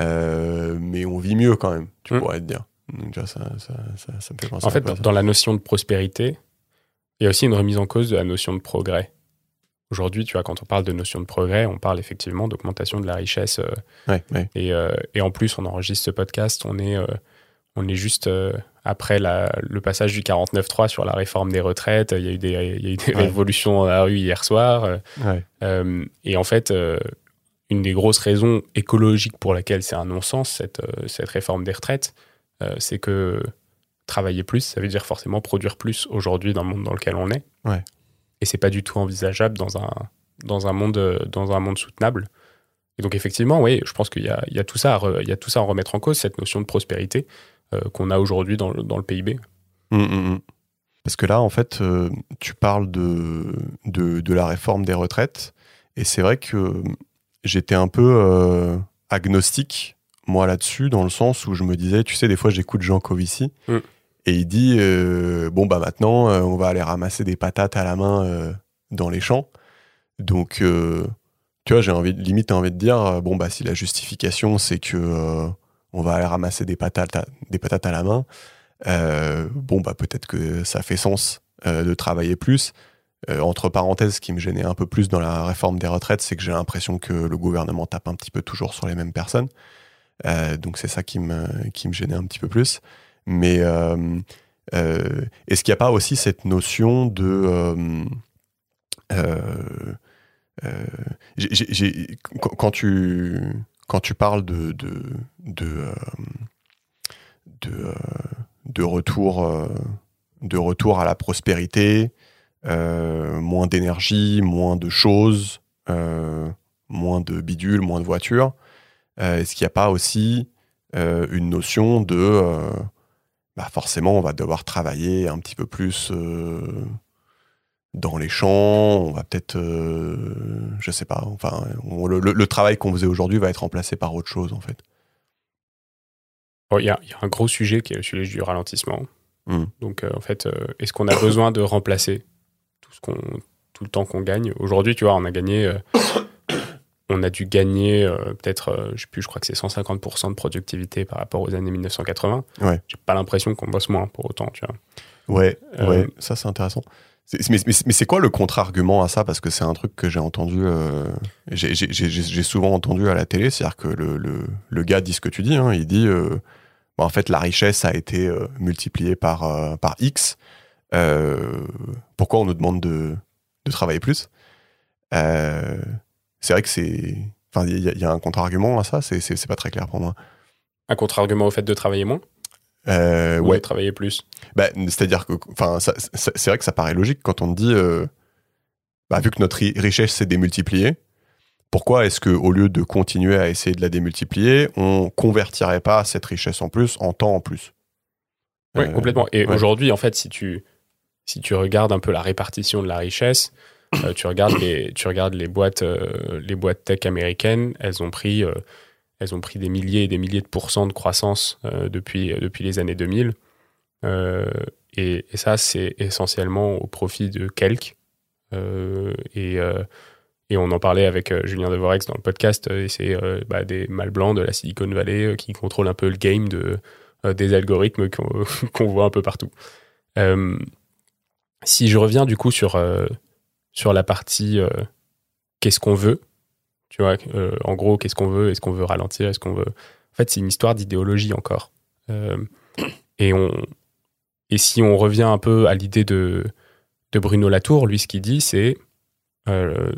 euh, mais on vit mieux quand même, tu Mm. pourrais te dire. Donc, déjà, ça, ça, ça, ça me fait penser En fait, dans, la notion de prospérité, il y a aussi une remise en cause de la notion de progrès. Aujourd'hui, tu vois, quand on parle de notion de progrès, on parle effectivement d'augmentation de la richesse. euh, Ouais, ouais. et, euh, et en plus, on enregistre ce podcast, on est, euh, on est juste euh, après la- le passage du 49.3 sur la réforme des retraites. Il y a eu des, il y a eu des Ouais. révolutions dans la rue hier soir. euh, Ouais. et en fait, euh, une des grosses raisons écologiques pour laquelle c'est un non-sens, cette, cette réforme des retraites, c'est que travailler plus, ça veut dire forcément produire plus aujourd'hui dans le monde dans lequel on est. Ouais. Et c'est pas du tout envisageable dans un, dans un, monde, dans un monde soutenable. Et donc, effectivement, oui, je pense qu'il y a, il y, a tout ça il y a tout ça à remettre en cause, cette notion de prospérité qu'on a aujourd'hui dans, le- dans le PIB. Mm, mm, mm. Parce que là, en fait, euh, tu parles de, de, de la réforme des retraites. Et c'est vrai que j'étais un peu euh, agnostique, moi, là-dessus, dans le sens où je me disais, tu sais, des fois, j'écoute Jean Covici. Et il dit, euh, bon, bah maintenant, euh, on va aller ramasser des patates à la main euh, dans les champs. Donc, euh, tu vois, j'ai envie, limite envie de dire, euh, bon, bah si la justification, c'est que euh, on va aller ramasser des patates à, des patates à la main, euh, bon, bah peut-être que ça fait sens euh, de travailler plus. Euh, entre parenthèses, ce qui me gênait un peu plus dans la réforme des retraites, c'est que j'ai l'impression que le gouvernement tape un petit peu toujours sur les mêmes personnes. Donc c'est ça qui me, qui me gênait un petit peu plus. Mais est-ce qu'il n'y a pas aussi cette notion de... quand tu, quand tu parles de, de, de, euh, euh, de retour, euh, de retour à la prospérité, moins d'énergie, moins de choses, moins de bidules, moins de voitures. Est-ce qu'il n'y a pas aussi une notion de bah forcément on va devoir travailler un petit peu plus dans les champs, on va peut-être, euh, je sais pas, enfin on- le, travail qu'on faisait aujourd'hui va être remplacé par autre chose en fait. Bon, Il y, a, il y a un gros sujet qui est le sujet du ralentissement. Mm. Donc, euh, en fait, euh, est-ce qu'on a besoin de remplacer tout, ce qu'on, tout le temps qu'on gagne? Aujourd'hui, tu vois, on a gagné. euh, on a dû gagner peut-être, je sais plus, je crois que c'est 150% de productivité par rapport aux années 1980. Ouais. J'ai pas l'impression qu'on bosse moins pour autant, tu vois. Ouais, ouais, ça c'est intéressant. Mais, c'est quoi le contre-argument à ça? Parce que c'est un truc que j'ai entendu, euh, j'ai- souvent entendu à la télé, c'est-à-dire que le, le, le gars dit ce que tu dis, hein, il dit, euh, bah, en fait la richesse a été euh, multipliée par, par X, pourquoi on nous demande de, de travailler plus? C'est vrai que c'est... Enfin, il y, y a un contre-argument à ça, c'est pas très clair pour moi. Un contre-argument au fait de travailler moins? Euh, ou ouais. travailler plus Bah, C'est-à-dire que, enfin, c'est vrai que ça paraît logique quand on te dit, euh, bah, vu que notre ri- richesse s'est démultipliée, pourquoi est-ce que au lieu de continuer à essayer de la démultiplier, on convertirait pas cette richesse en plus en temps en plus? Oui, Euh, complètement. Et ouais. aujourd'hui, en fait, si tu, si tu regardes un peu la répartition de la richesse, euh, tu, regardes les, tu regardes les boîtes, les boîtes tech américaines, elles ont pris, elles ont pris des milliers et des milliers de pourcents de croissance euh, depuis, depuis les années 2000. Euh, et, ça, c'est essentiellement au profit de quelques. Euh, et, euh, et on en parlait avec euh, Julien Devorex dans le podcast, euh, et c'est euh, bah, des mâles blancs de la Silicon Valley euh, qui contrôlent un peu le game de, euh, des algorithmes qu'on voit un peu partout. Euh, si je reviens du coup sur, euh, sur la partie euh, qu'est-ce qu'on veut, tu vois, euh, en gros, qu'est-ce qu'on veut, est-ce qu'on veut ralentir, est-ce qu'on veut. En fait, c'est une histoire d'idéologie encore. Euh, et, on, et si on revient un peu à l'idée de, de Bruno Latour, lui, ce qu'il dit, c'est euh,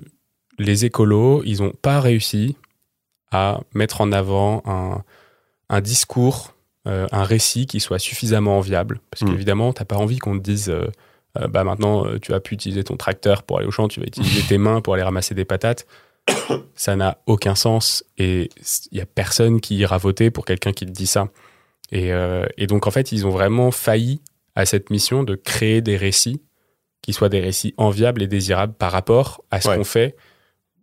les écolos, ils n'ont pas réussi à mettre en avant un, un discours euh, un récit qui soit suffisamment enviable. Parce Mm. qu'évidemment, tu n'as pas envie qu'on te dise euh, bah maintenant, tu vas plus utiliser ton tracteur pour aller au champ, tu vas utiliser tes mains pour aller ramasser des patates. Ça n'a aucun sens et il n'y a personne qui ira voter pour quelqu'un qui te dit ça. Et, euh, et donc, en fait, ils ont vraiment failli à cette mission de créer des récits qui soient des récits enviables et désirables par rapport à ce Ouais. qu'on fait,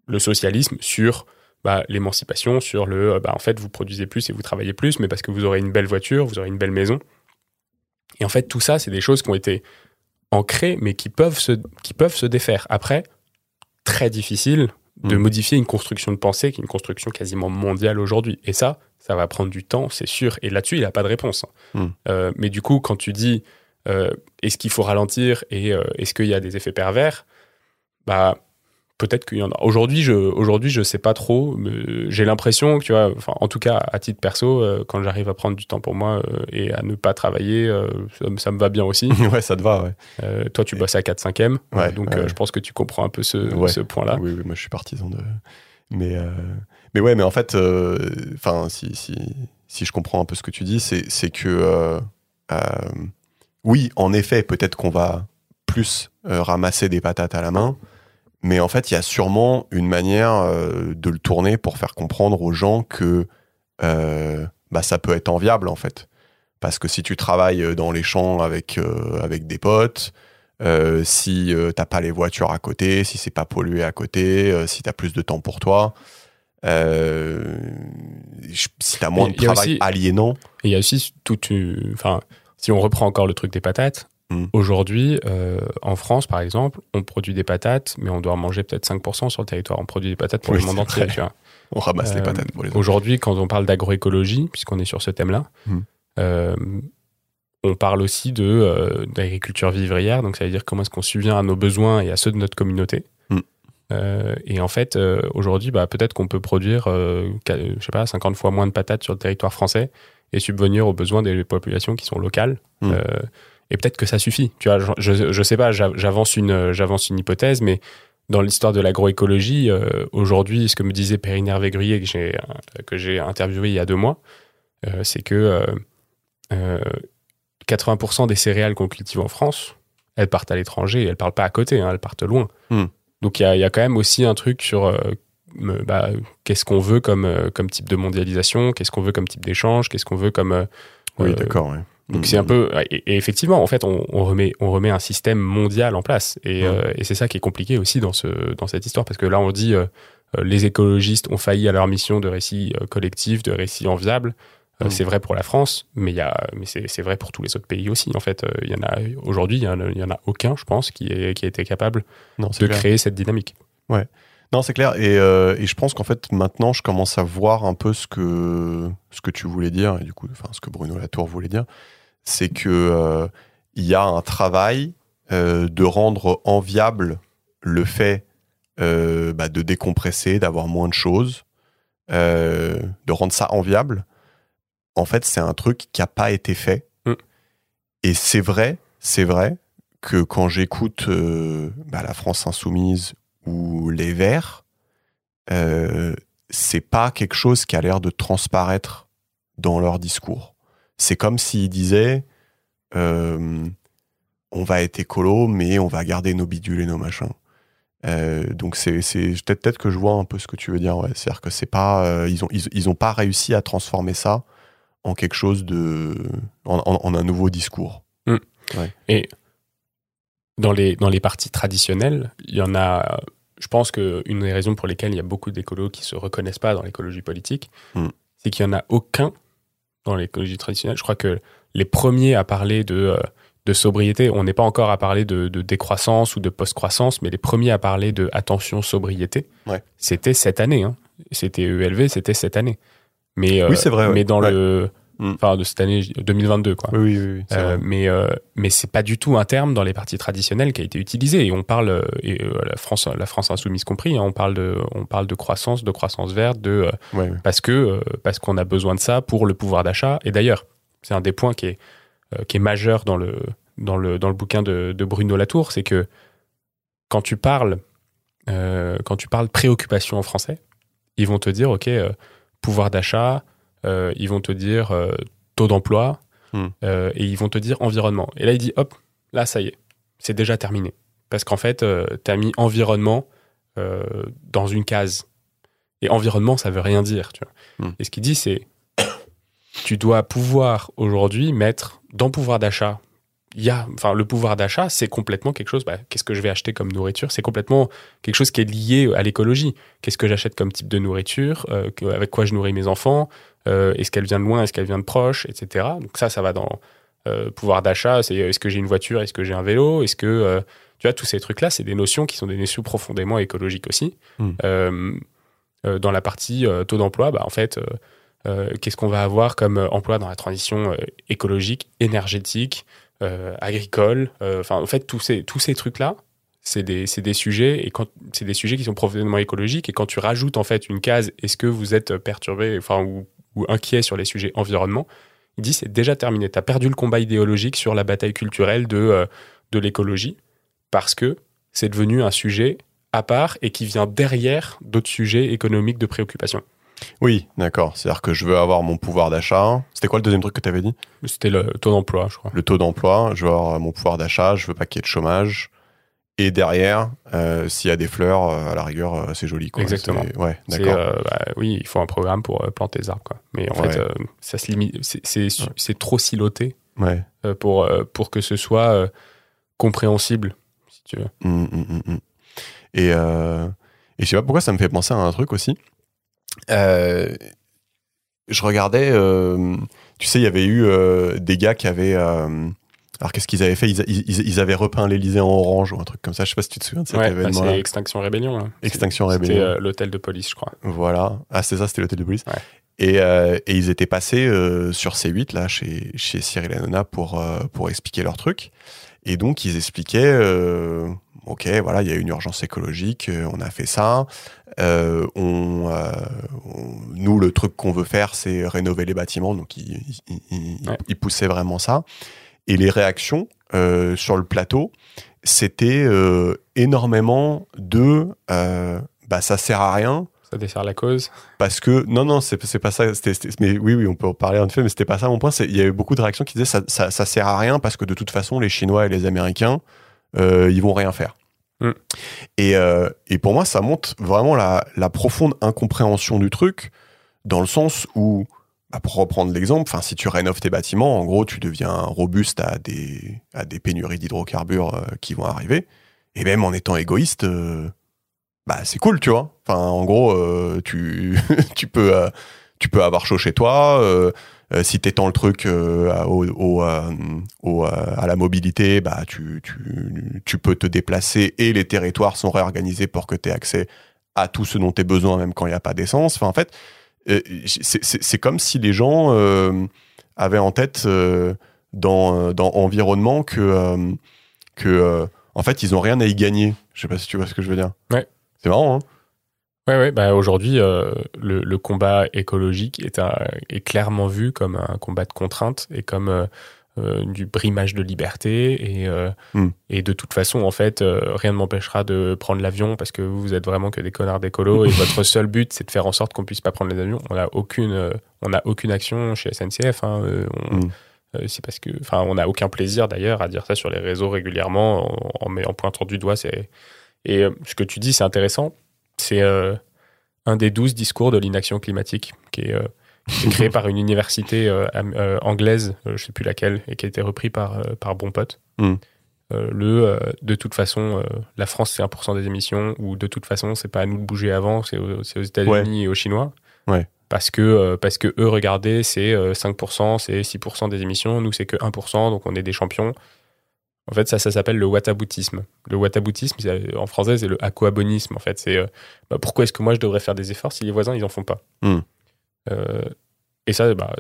le socialisme, sur bah, l'émancipation, sur le euh, bah, en fait, vous produisez plus et vous travaillez plus, mais parce que vous aurez une belle voiture, vous aurez une belle maison. Et en fait, tout ça, c'est des choses qui ont été ancrées, mais qui peuvent se, qui peuvent se défaire. Après, très difficile de Mm. modifier une construction de pensée qui est une construction quasiment mondiale aujourd'hui. Et ça, ça va prendre du temps, c'est sûr. Et là-dessus, il n'a pas de réponse. Hmm. Euh, mais du coup, quand tu dis euh, est-ce qu'il faut ralentir et euh, est-ce qu'il y a des effets pervers, bah peut-être qu'il y en a. Aujourd'hui, je aujourd'hui je sais pas trop. J'ai l'impression que tu vois, enfin en tout cas à titre perso, euh, quand j'arrive à prendre du temps pour moi euh, et à ne pas travailler, euh, ça, me- ça me va bien aussi. ouais, ça te va, ouais. Toi, tu bosses à 4-5e, Ouais, donc ouais, ouais. je pense que tu comprends un peu ce, Ouais. ce point-là. Oui, oui, moi je suis partisan de. Mais, mais ouais, mais en fait, enfin, si, si, si je comprends un peu ce que tu dis, c'est que. oui, en effet, peut-être qu'on va plus ramasser des patates à la main, mais en fait, il y a sûrement une manière euh, de le tourner pour faire comprendre aux gens que euh, bah, ça peut être enviable, en fait. Parce que si tu travailles dans les champs avec, euh, avec des potes, euh, si euh, t'as pas les voitures à côté, si c'est pas pollué à côté, euh, si t'as plus de temps pour toi, euh, si t'as moins Et de travail aussi- aliénant. Et il y a aussi toute une. Enfin, si on reprend encore le truc des patates, Mm. aujourd'hui, euh, en France, par exemple, on produit des patates, mais on doit en manger peut-être 5% sur le territoire. On produit des patates pour Oui, le monde entier. vrai. Tu vois. On ramasse les Euh, patates pour les. Aujourd'hui, quand on parle d'agroécologie, puisqu'on est sur ce thème-là, Mm. euh, on parle aussi de euh, d'agriculture vivrière. Donc, ça veut dire comment est-ce qu'on subvient à nos besoins et à ceux de notre communauté. Mm. Euh, et en fait, aujourd'hui, bah, peut-être qu'on peut produire, je sais pas, 50 fois moins de patates sur le territoire français et subvenir aux besoins des populations qui sont locales. Euh, et peut-être que ça suffit. Tu vois, je, je, sais pas, j'a- j'avance une, j'avance une hypothèse, mais dans l'histoire de l'agroécologie, euh, aujourd'hui, ce que me disait Perrine Hervé-Gruyer, que j'ai, euh, que j'ai interviewé il y a deux mois, euh, c'est que euh, euh, 80% des céréales qu'on cultive en France, elles partent à l'étranger, elles partent pas à côté, hein, elles partent loin. Hmm. Donc il y y a quand même aussi un truc sur euh, bah, qu'est-ce qu'on veut comme, euh, comme type de mondialisation, qu'est-ce qu'on veut comme type d'échange, qu'est-ce qu'on veut comme... euh, Oui, euh, d'accord. ouais. Donc Mm. c'est un peu et, et effectivement en fait on, on remet on remet un système mondial en place et, Ouais. euh, et c'est ça qui est compliqué aussi dans ce dans cette histoire parce que là on dit euh, euh, les écologistes ont failli à leur mission de récit euh, collectif de récit enviable Euh, Mm. c'est vrai pour la France mais il y a mais c'est vrai pour tous les autres pays aussi en fait il y en a aujourd'hui il y en a, il y en a aucun je pense qui est qui a été capable Non, de clair. créer cette dynamique Non, c'est clair. Et, euh, et je pense qu'en fait, maintenant, je commence à voir un peu ce que, ce que tu voulais dire, et du coup, enfin, ce que Bruno Latour voulait dire. C'est que euh, y a un travail euh, de rendre enviable le fait euh, bah, de décompresser, d'avoir moins de choses, de rendre ça enviable. En fait, c'est un truc qui n'a pas été fait. Mm. Et c'est vrai, c'est vrai que quand j'écoute bah, la France insoumise ou les Verts, euh, c'est pas quelque chose qui a l'air de transparaître dans leur discours. C'est comme s'ils disaient euh, on va être écolo, mais on va garder nos bidules et nos machins. Euh, donc c'est c'est- peut-être que je vois un peu ce que tu veux dire. Ouais. C'est-à-dire que c'est pas ils ont ils, ils ont pas réussi à transformer ça en quelque chose de en, en- en un nouveau discours. Et dans les, dans les partis traditionnels, il y en a. Je pense qu'une des raisons pour lesquelles il y a beaucoup d'écolos qui se reconnaissent pas dans l'écologie politique, Mm. c'est qu'il n'y en a aucun dans l'écologie traditionnelle. Je crois que les premiers à parler de, euh, de sobriété, on n'est pas encore à parler de, de décroissance ou de post-croissance, mais les premiers à parler de attention sobriété, Ouais. c'était cette année. hein. C'était ELV, c'était cette année. Mais, euh, Oui, c'est vrai, ouais. Mais dans Ouais. le. Mm. Enfin, de cette année 2022, quoi. Oui, oui, oui. Euh, mais euh, mais c'est pas du tout un terme dans les partis traditionnels qui a été utilisé et on parle euh, et euh, la France la France insoumise compris hein, on parle de on parle de croissance de croissance verte de Ouais, parce que parce qu'on a besoin de ça pour le pouvoir d'achat et d'ailleurs c'est un des points qui est qui est majeur dans le dans le dans le bouquin de, de Bruno Latour c'est que quand tu parles quand tu parles préoccupation en français ils vont te dire ok pouvoir d'achat euh, ils vont te dire euh, taux d'emploi Hmm. euh, et ils vont te dire environnement. Et là il dit hop là ça y est c'est déjà terminé. Parce qu'en fait tu as mis environnement dans une case. Et environnement ça veut rien dire tu vois. Hmm. et ce qu'il dit c'est tu dois pouvoir aujourd'hui mettre dans pouvoir d'achat il y a enfin le pouvoir d'achat c'est complètement quelque chose bah, qu'est-ce que je vais acheter comme nourriture? C'est complètement quelque chose qui est lié à l'écologie. Qu'est-ce que j'achète comme type de nourriture euh, avec quoi je nourris mes enfants euh, est-ce qu'elle vient de loin est-ce qu'elle vient de proche etc donc ça ça va dans euh, pouvoir d'achat c'est est-ce que j'ai une voiture est-ce que j'ai un vélo est-ce que euh, tu vois tous ces trucs là c'est des notions qui sont des notions profondément écologiques aussi Hmm. Euh, euh, dans la partie euh, taux d'emploi bah, en fait euh, Qu'est-ce qu'on va avoir comme emploi dans la transition écologique, énergétique, agricole Enfin, en fait, tous ces, tous ces trucs-là, c'est des, des, sujets et quand c'est des sujets qui sont profondément écologiques et quand tu rajoutes en fait une case est-ce que vous êtes perturbé enfin ou, ou, inquiet sur les sujets environnement il dit c'est déjà terminé tu as perdu le combat idéologique sur la bataille culturelle de de l'écologie parce que c'est devenu un sujet à part et qui vient derrière d'autres sujets économiques de préoccupation. Oui, d'accord. C'est-à-dire que je veux avoir mon pouvoir d'achat. C'était quoi le deuxième truc que tu avais dit? C'était le taux d'emploi, je crois. Le taux d'emploi. Je veux avoir mon pouvoir d'achat. Je veux pas qu'il y ait de chômage. Et derrière, euh, s'il y a des fleurs, euh, à la rigueur, euh, c'est joli. Quoi. Exactement. Ouais, d'accord. Bah, oui, il faut un programme pour planter des arbres. Quoi. Mais en fait, ça se limite. C'est trop siloté ouais. pour, pour que ce soit compréhensible, si tu veux. Hum, hum, hum, et, euh, et je sais pas pourquoi ça me fait penser à un truc aussi. Euh, je regardais, euh, tu sais, il y avait eu des gars qui avaient. Euh, alors qu'est-ce qu'ils avaient fait? Ils, ils, ils, avaient repeint l'Elysée en orange ou un truc comme ça. Je sais pas si tu te souviens de cet ouais, événement. Bah c'est Extinction Rébellion. Là. Extinction Rébellion. C'était l'hôtel de police, je crois. Voilà. Ah, c'est ça, c'était l'hôtel de police. Ouais. Et, euh, et, ils étaient passés euh, sur C8 là chez, chez Cyril Hanouna pour, euh, pour expliquer leur truc. Et donc ils expliquaient ok, voilà, il y a une urgence écologique, euh, on a fait ça. Euh, on, euh, on, nous, le truc qu'on veut faire, c'est rénover les bâtiments. Donc, ils il, il, Ouais. il poussaient vraiment ça. Et les réactions euh, sur le plateau, c'était euh, énormément de euh, bah, ça sert à rien. Ça dessert la cause. Parce que, non, non, c'est pas ça. mais oui, oui, on peut en parler en effet, mais c'était pas ça mon point. Il y avait beaucoup de réactions qui disaient ça, ça, ça sert à rien parce que de toute façon, les Chinois et les Américains, ils vont rien faire. Mm. Et, et pour moi, ça montre vraiment la, la profonde incompréhension du truc, dans le sens où, bah, pour reprendre l'exemple, si tu rénoves tes bâtiments, en gros, tu deviens robuste à des, à des pénuries d'hydrocarbures euh, qui vont arriver. Et même en étant égoïste, euh, bah, c'est cool, tu vois. Enfin, en gros, euh, tu, tu, peux, tu peux avoir chaud chez toi. si t'étends le truc au, au, à la mobilité, bah, tu, tu, tu peux te déplacer et les territoires sont réorganisés pour que tu aies accès à tout ce dont tu as besoin, même quand il n'y a pas d'essence. Enfin, en fait, c'est- c'est comme si les gens euh, avaient en tête euh, dans, dans environnement que, euh, que euh, en fait, ils ont rien à y gagner. Je sais pas si tu vois ce que je veux dire. Ouais. C'est marrant, hein Ouais, ouais, bah aujourd'hui, euh, le, le combat écologique est, un- est clairement vu comme un combat de contrainte et comme euh, euh, du brimage de liberté. Et, euh, Mm. et de toute façon, en fait, euh, rien ne m'empêchera de prendre l'avion parce que vous, êtes vraiment que des connards d'écolo et votre seul but, c'est de faire en sorte qu'on puisse pas prendre les avions. On n'a aucune, on a aucune action chez SNCF. Hein, on- Mm. euh, c'est parce que, enfin, on n'a aucun plaisir d'ailleurs à dire ça sur les réseaux régulièrement en, en, en pointant du doigt. C'est et ce que tu dis, c'est intéressant. C'est un des douze discours de l'inaction climatique qui est créé par une université euh, euh, anglaise, euh, je sais plus laquelle, et qui a été repris par, par Bon Pote. Mm. Euh, le de toute façon, la France c'est 1% des émissions, ou de toute façon, c'est pas à nous de bouger avant, c'est aux, États-Unis et aux Chinois. Ouais. Parce que, parce que eux, regardez, c'est euh, 5%, c'est 6% des émissions, nous c'est que 1%, donc on est des champions. En fait, ça, ça s'appelle le whataboutisme. Le whataboutisme, en français, c'est le aquabonisme. En fait, c'est euh, bah, pourquoi est-ce que moi je devrais faire des efforts si les voisins ils en font pas? Mm. Euh, Et ça, bah,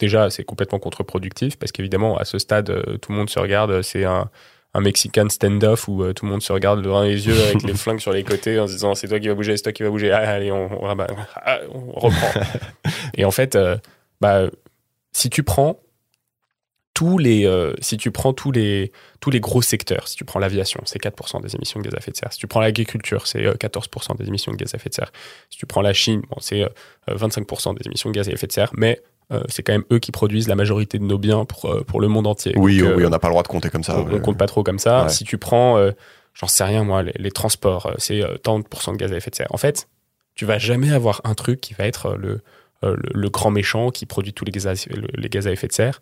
déjà, c'est complètement contre-productif parce qu'évidemment, à ce stade, euh, tout le monde se regarde. C'est un, un Mexican stand-off où euh, tout le monde se regarde dans les yeux avec les flingues sur les côtés en se disant c'est toi qui va bouger, c'est toi qui va bouger. Ah, allez, on, on, bah, ah, on reprend. Et en fait, euh, bah, si tu prends tous les, euh, si tu prends tous les, tous les gros secteurs, si tu prends l'aviation, c'est 4% des émissions de gaz à effet de serre. Si tu prends l'agriculture, c'est euh, 14% des émissions de gaz à effet de serre. Si tu prends la Chine, bon, c'est euh, 25% des émissions de gaz à effet de serre, mais euh, c'est quand même eux qui produisent la majorité de nos biens pour, euh, pour le monde entier. Oui, Donc, euh, oui, on n'a pas le droit de compter comme ça. on, on compte pas trop comme ça. Ouais. Si tu prends, euh, j'en sais rien moi, les, les transports, euh, c'est euh, tant de de gaz à effet de serre. En fait, tu vas jamais avoir un truc qui va être euh, le, euh, le, le grand méchant qui produit tous les gaz à, les gaz à effet de serre.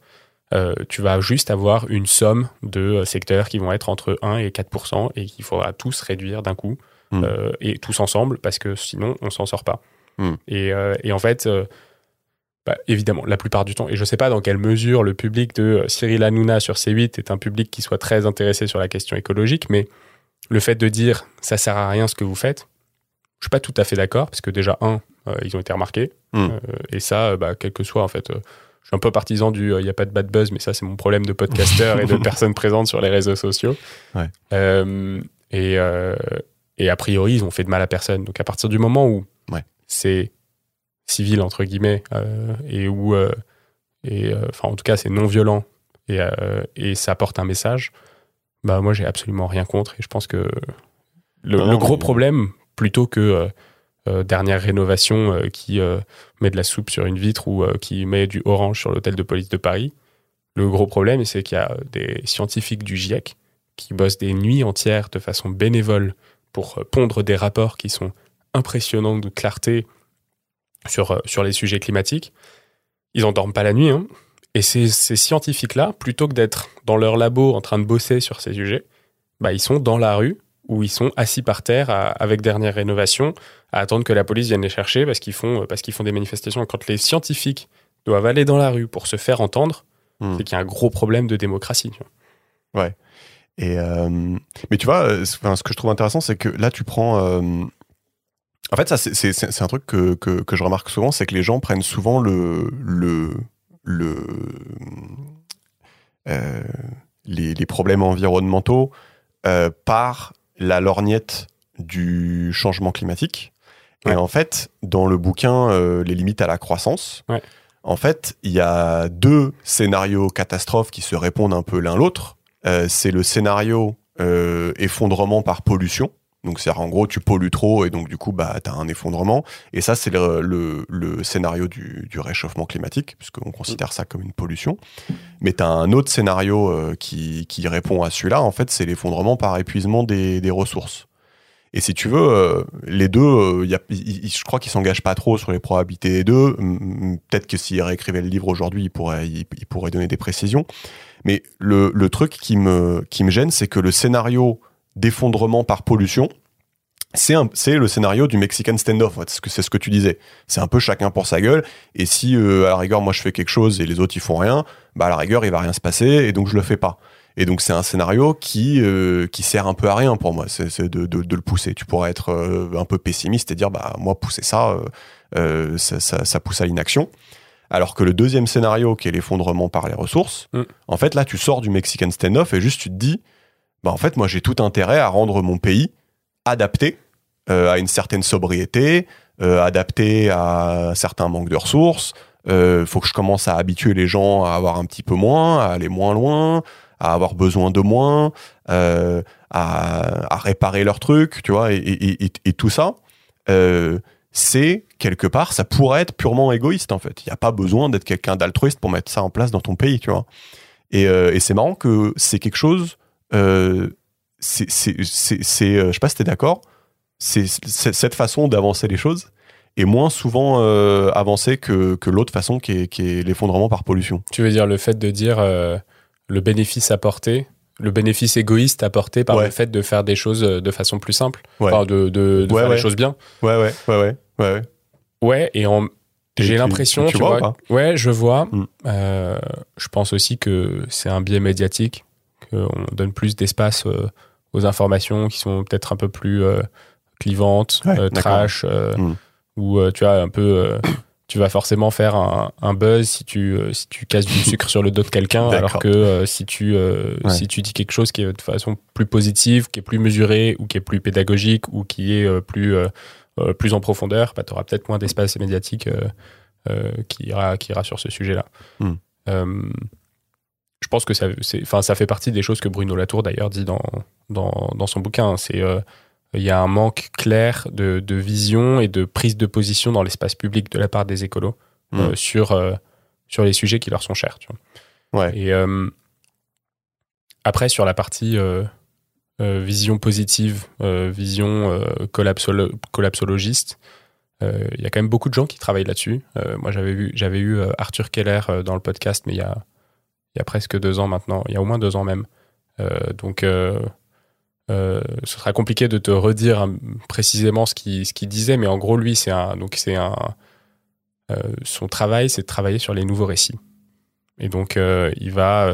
Euh, tu vas juste avoir une somme de euh, secteurs qui vont être entre 1 et 4% et qu'il faudra tous réduire d'un coup Mm. euh, et tous ensemble parce que sinon on s'en sort pas. Mm. Et, euh, et en fait, bah, évidemment, la plupart du temps, et je sais pas dans quelle mesure le public de Cyril Hanouna sur C8 est un public qui soit très intéressé sur la question écologique, mais le fait de dire ça sert à rien ce que vous faites, je suis pas tout à fait d'accord parce que déjà un, ils ont été remarqués. Mm. et ça, bah, quel que soit, en fait. Je suis un peu partisan du il n'y a pas de bad buzz, mais ça, c'est mon problème de podcasteur et de personnes présentes sur les réseaux sociaux. Ouais. et, et a priori, ils ont fait de mal à personne. Donc, à partir du moment où Ouais. c'est civil, entre guillemets, et où. et enfin, en tout cas, c'est non violent et, et ça apporte un message, bah, moi, j'ai absolument rien contre. Et je pense que le, Non, le gros mais- problème, plutôt que euh, euh, dernière rénovation euh, qui euh, met de la soupe sur une vitre ou euh, qui met du orange sur l'hôtel de police de Paris, le gros problème, c'est qu'il y a des scientifiques du GIEC qui bossent des nuits entières de façon bénévole pour euh, pondre des rapports qui sont impressionnants de clarté sur, euh, sur les sujets climatiques. Ils n'endorment pas la nuit. hein. Et ces, ces scientifiques-là, plutôt que d'être dans leur labo en train de bosser sur ces sujets, bah, ils sont dans la rue où ils sont assis par terre à- avec dernière rénovation à attendre que la police vienne les chercher parce qu'ils font, parce qu'ils font des manifestations. Quand les scientifiques doivent aller dans la rue pour se faire entendre, Hmm. c'est qu'il y a un gros problème de démocratie. tu vois. Et euh, mais tu vois, euh, ce que je trouve intéressant, c'est que là, tu prends. euh, en fait, ça, c'est- un truc que, que, que je remarque souvent, c'est que les gens prennent souvent le le le euh, les, les problèmes environnementaux euh, par la lorgnette du changement climatique. Ouais. Et en fait, dans le bouquin euh, Les limites à la croissance, Ouais. en fait, il y a deux scénarios catastrophes qui se répondent un peu l'un l'autre. Euh, c'est le scénario euh, effondrement par pollution. Donc, c'est en gros, tu pollues trop et donc, du coup, bah, tu as un effondrement. Et ça, c'est le, le- scénario du, du réchauffement climatique, puisqu'on considère ça comme une pollution. Mais tu as un autre scénario euh, qui, qui répond à celui-là. En fait, c'est l'effondrement par épuisement des, des ressources. Et si tu veux, euh, les deux, euh, y a- je crois qu'ils s'engagent pas trop sur les probabilités des deux. Peut-être que s'ils réécrivaient le livre aujourd'hui, ils pourraient, ils pourraient donner des précisions. Mais le, le truc qui me, qui me gêne, c'est que le scénario d'effondrement par pollution, c'est le scénario du Mexican standoff. C'est ce que- tu disais. C'est un peu chacun pour sa gueule. Et si, euh, à la rigueur, moi je fais quelque chose et les autres ils font rien, bah à la rigueur, il va rien se passer et donc je le fais pas. Et donc c'est un scénario qui euh, qui sert un peu à rien pour moi, c'est de, de, de le pousser. Tu pourrais être euh, un peu pessimiste et dire bah moi pousser ça, ça, ça, ça pousse à l'inaction. Alors que le deuxième scénario, qui est l'effondrement par les ressources, Mm. en fait là tu sors du Mexican standoff et juste tu te dis bah en fait moi j'ai tout intérêt à rendre mon pays adapté euh, à une certaine sobriété, euh, adapté à certains manques de ressources. Euh, faut que je commence à habituer les gens à avoir un petit peu moins, à aller moins loin, à avoir besoin de moins, euh, à, réparer leurs trucs, tu vois, et, tout ça, c'est quelque part, ça pourrait être purement égoïste en fait. Il n'y a pas besoin d'être quelqu'un d'altruiste pour mettre ça en place dans ton pays, tu vois. Et c'est marrant que c'est quelque chose, euh, c'est, euh, je sais pas si t'es d'accord, c'est, cette façon d'avancer les choses est moins souvent euh, avancée que, que l'autre façon qui est, qui est l'effondrement par pollution. Tu veux dire le fait de dire euh, le bénéfice apporté, le bénéfice égoïste apporté par Ouais. le fait de faire des choses de façon plus simple, Ouais. enfin de, de, de Ouais, faire les choses bien? Ouais, ouais, ouais, ouais, ouais. et en... J'ai l'impression, tu tu, vois vois, pas? Ouais, je vois. Mm. Euh, je pense aussi que c'est un biais médiatique, qu'on donne plus d'espace euh, aux informations qui sont peut-être un peu plus euh, clivantes, Ouais, euh, trash, euh, Mm. où euh, tu as un peu, euh, tu vas forcément faire un, un buzz si tu euh, si tu casses du sucre sur le dos de quelqu'un, alors que euh, si tu euh, Ouais. si tu dis quelque chose qui est de façon plus positive, qui est plus mesuré ou qui est plus pédagogique ou qui est euh, plus plus en profondeur, bah, tu auras peut-être moins d'espace médiatique euh, euh, qui, ira, qui ira sur ce sujet-là. Hmm. Je pense que ça, enfin, ça fait partie des choses que Bruno Latour d'ailleurs dit dans, dans, dans son bouquin. C'est euh, il y a un manque clair de, de vision et de prise de position dans l'espace public de la part des écolos Hmm. euh, sur, euh, sur les sujets qui leur sont chers. Tu vois. Ouais. Et euh, après, sur la partie vision positive, vision collapsolo- collapsologiste, il y a quand même beaucoup de gens qui travaillent là-dessus. Moi, j'avais vu, j'avais eu Arthur Keller dans le podcast, mais il y a, il y a presque deux ans maintenant, il y a au moins deux ans même. Euh, donc, euh, euh, ce sera compliqué de te redire hein, précisément ce qu'il ce disait, mais en gros, lui, c'est un, donc c'est un, son travail, c'est de travailler sur les nouveaux récits. Et donc, il va,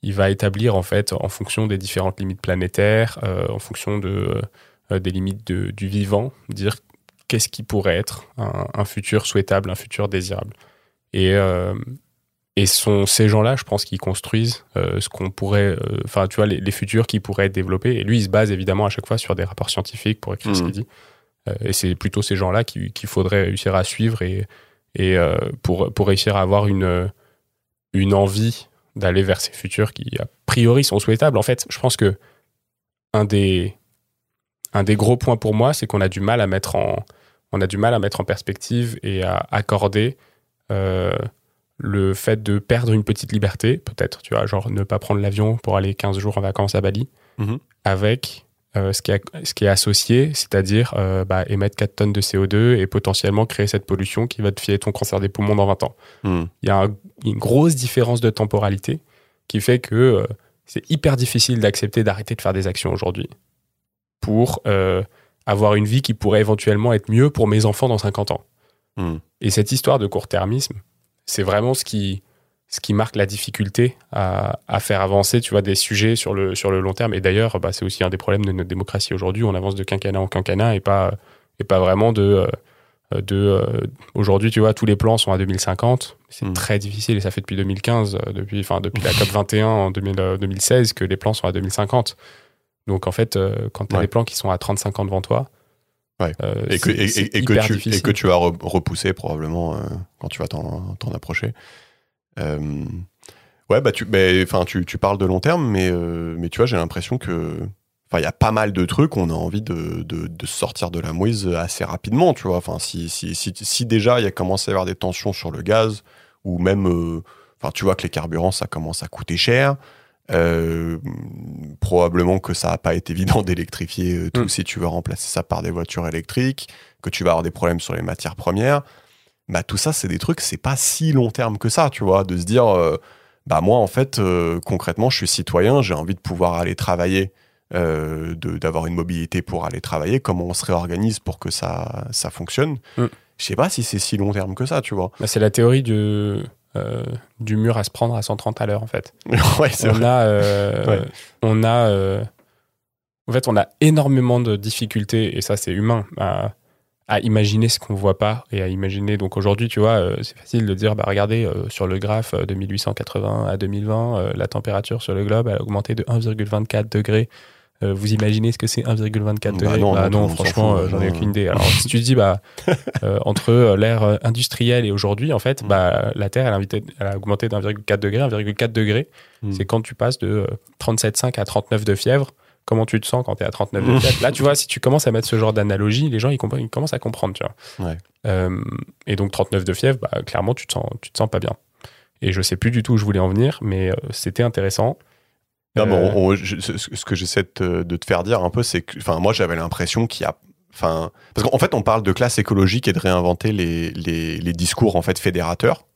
il va établir en fait, en fonction des différentes limites planétaires, en fonction de, des limites de- du vivant, dire qu'est-ce qui pourrait être un, futur souhaitable, un futur désirable. Et, et sont ces gens-là, je pense, qui construisent euh, ce qu'on pourrait, euh, enfin, tu vois, les, futurs qui pourraient être développés. Et lui, il se base évidemment à chaque fois sur des rapports scientifiques pour écrire ce mmh. qu'il dit. et c'est plutôt ces gens-là qu'il faudrait réussir à suivre et, et pour, pour réussir à avoir une, une envie d'aller vers ces futurs qui, a priori, sont souhaitables. En fait, je pense que un des, un des gros points pour moi, c'est qu'on a du mal à mettre en, on a du mal à mettre en perspective et à accorder euh, le fait de perdre une petite liberté, peut-être, tu vois, genre ne pas prendre l'avion pour aller 15 jours en vacances à Bali, mhm. avec euh, ce, qui est, ce qui est associé, c'est-à-dire euh, bah, émettre 4 tonnes de CO2 et potentiellement créer cette pollution qui va te filer ton cancer des poumons dans 20 ans. Mhm. Il y a une grosse différence de temporalité qui fait que c'est hyper difficile d'accepter d'arrêter de faire des actions aujourd'hui pour avoir une vie qui pourrait éventuellement être mieux pour mes enfants dans 50 ans. Hmm. Et cette histoire de court-termisme, c'est vraiment ce qui, ce qui marque la difficulté à, à, faire avancer tu vois, des sujets sur le, sur le long terme. Et d'ailleurs, bah, c'est aussi un des problèmes de notre démocratie aujourd'hui. On avance de quinquennat en quinquennat et pas, et pas vraiment de... Euh, de euh, aujourd'hui, tu vois, tous les plans sont à 2050. C'est hmm. très difficile et ça fait depuis 2015, euh, depuis, enfin, depuis la COP 21 en 2016 que les plans sont à 2050. Donc en fait, quand tu as des plans qui sont à 35 ans devant toi, euh, et, que, et, que tu, et, que, tu, vas repousser probablement euh, quand tu vas t'en approcher. ouais, bah tu, bah, tu, tu, parles de long terme, mais, mais tu vois, j'ai l'impression que il y a pas mal de trucs, on a envie de, de, de, sortir de la mouise assez rapidement, tu vois. Enfin, si, si, si, si, déjà il y a commencé à y avoir des tensions sur le gaz, ou même, enfin, tu vois que les carburants, ça commence à coûter cher. Euh, probablement que ça n'a pas été évident d'électrifier euh, tout mm. si tu veux remplacer ça par des voitures électriques, que tu vas avoir des problèmes sur les matières premières. Bah, tout ça, c'est des trucs, c'est pas si long terme que ça, tu vois, de se dire, euh, bah moi, en fait, concrètement, je suis citoyen, j'ai envie de pouvoir aller travailler, d'avoir une mobilité pour aller travailler, comment on se réorganise pour que ça, ça fonctionne? Mm. Je sais pas si c'est si long terme que ça, tu vois. Bah, c'est la théorie de euh, du mur à se prendre à 130 à l'heure en fait. ouais, on, vrai. A, euh, on a euh, en fait on a énormément de difficultés et ça c'est humain à, à, imaginer ce qu'on voit pas et à imaginer donc aujourd'hui tu vois c'est facile de dire bah regardez sur le graphe de 1880 à 2020 la température sur le globe a augmenté de 1,24 degrés euh, vous imaginez ce que c'est 1,24 bah degrés Non, bah non, franchement, euh, j'en ai aucune idée. Alors, si tu dis, bah, euh, entre l'ère industrielle et aujourd'hui, en fait, mm. bah, la Terre, elle a, augmenté d'1,4 degré. 1,4 degré, mm. c'est quand tu passes de 37,5 à 39 de fièvre. Comment tu te sens quand tu es à 39 de fièvre? Là, tu vois, si tu commences à mettre ce genre d'analogie, les gens, ils, ils, commencent à comprendre, tu vois. et donc, 39 de fièvre, bah, clairement, tu te, sens, tu te sens pas bien. Et je sais plus du tout où je voulais en venir, mais c'était intéressant. Non, euh. ce que j'essaie de, te faire dire un peu, c'est que, enfin, moi, j'avais l'impression qu'il y a, enfin, parce qu'en fait, on parle de classe écologique et de réinventer les, les, les discours en fait fédérateurs.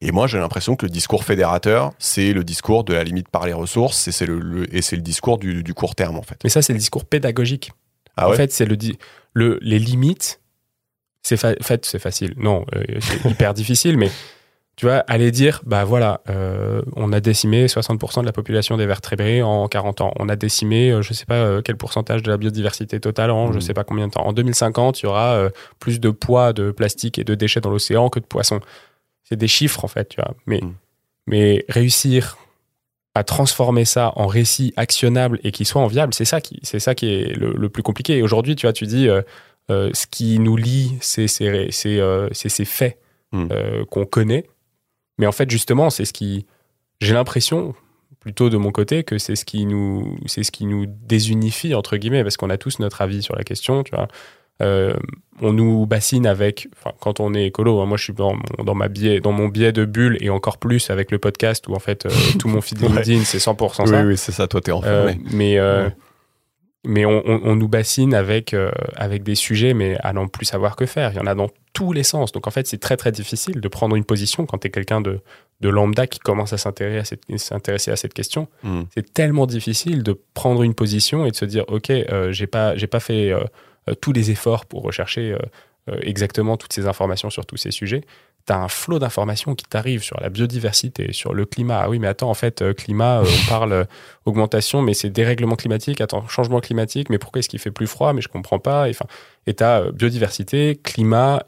Et moi, j'ai l'impression que le discours fédérateur, c'est le discours de la limite par les ressources, et c'est le, et c'est le discours du, du, court terme en fait. Mais ça, c'est le discours pédagogique. Ah en fait, c'est le, le les limites. C'est fait, c'est facile. Non, euh, c'est hyper difficile, mais tu vois, aller dire, bah voilà, euh, on a décimé 60% de la population des vertébrés en 40 ans. On a décimé, euh, je ne sais pas euh, quel pourcentage de la biodiversité totale en je ne mmh. sais pas combien de temps. En 2050, il y aura plus de poids de plastique et de déchets dans l'océan que de poissons. C'est des chiffres, en fait, tu vois. Mais, mmh. mais réussir à transformer ça en récit actionnable et qui soit enviable, c'est ça qui, c'est ça qui est le, plus compliqué. Et aujourd'hui, tu vois, tu dis, ce qui nous lie, c'est ces faits mmh. qu'on connaît mais en fait, justement, c'est ce qui. J'ai l'impression, plutôt de mon côté, que c'est ce qui nous, c'est ce qui nous désunifie entre guillemets, parce qu'on a tous notre avis sur la question, tu vois. Euh, on nous bassine avec, quand on est écolo, hein, moi je suis dans, dans, ma biais, dans mon biais de bulle et encore plus avec le podcast où en fait euh, tout mon feed LinkedIn c'est 100% ça. Oui, oui c'est ça, toi t'es enfermé. Euh, mais mais on, on, nous bassine avec, avec des sujets, mais à n'en plus savoir que faire. Il y en a dans tous les sens. Donc en fait, c'est très très difficile de prendre une position quand tu es quelqu'un de, de, lambda qui commence à s'intéresser à, cette question. Hmm. C'est tellement difficile de prendre une position et de se dire, OK, euh, j'ai pas, pas fait euh, euh, tous les efforts pour rechercher exactement toutes ces informations sur tous ces sujets. Tu as un flot d'informations qui t'arrive sur la biodiversité, sur le climat. Ah oui, mais attends, en fait, euh, climat, euh, on parle euh, augmentation, mais c'est dérèglement climatique. Attends, changement climatique, mais pourquoi est-ce qu'il fait plus froid? Mais je comprends pas. Et tu as biodiversité, climat,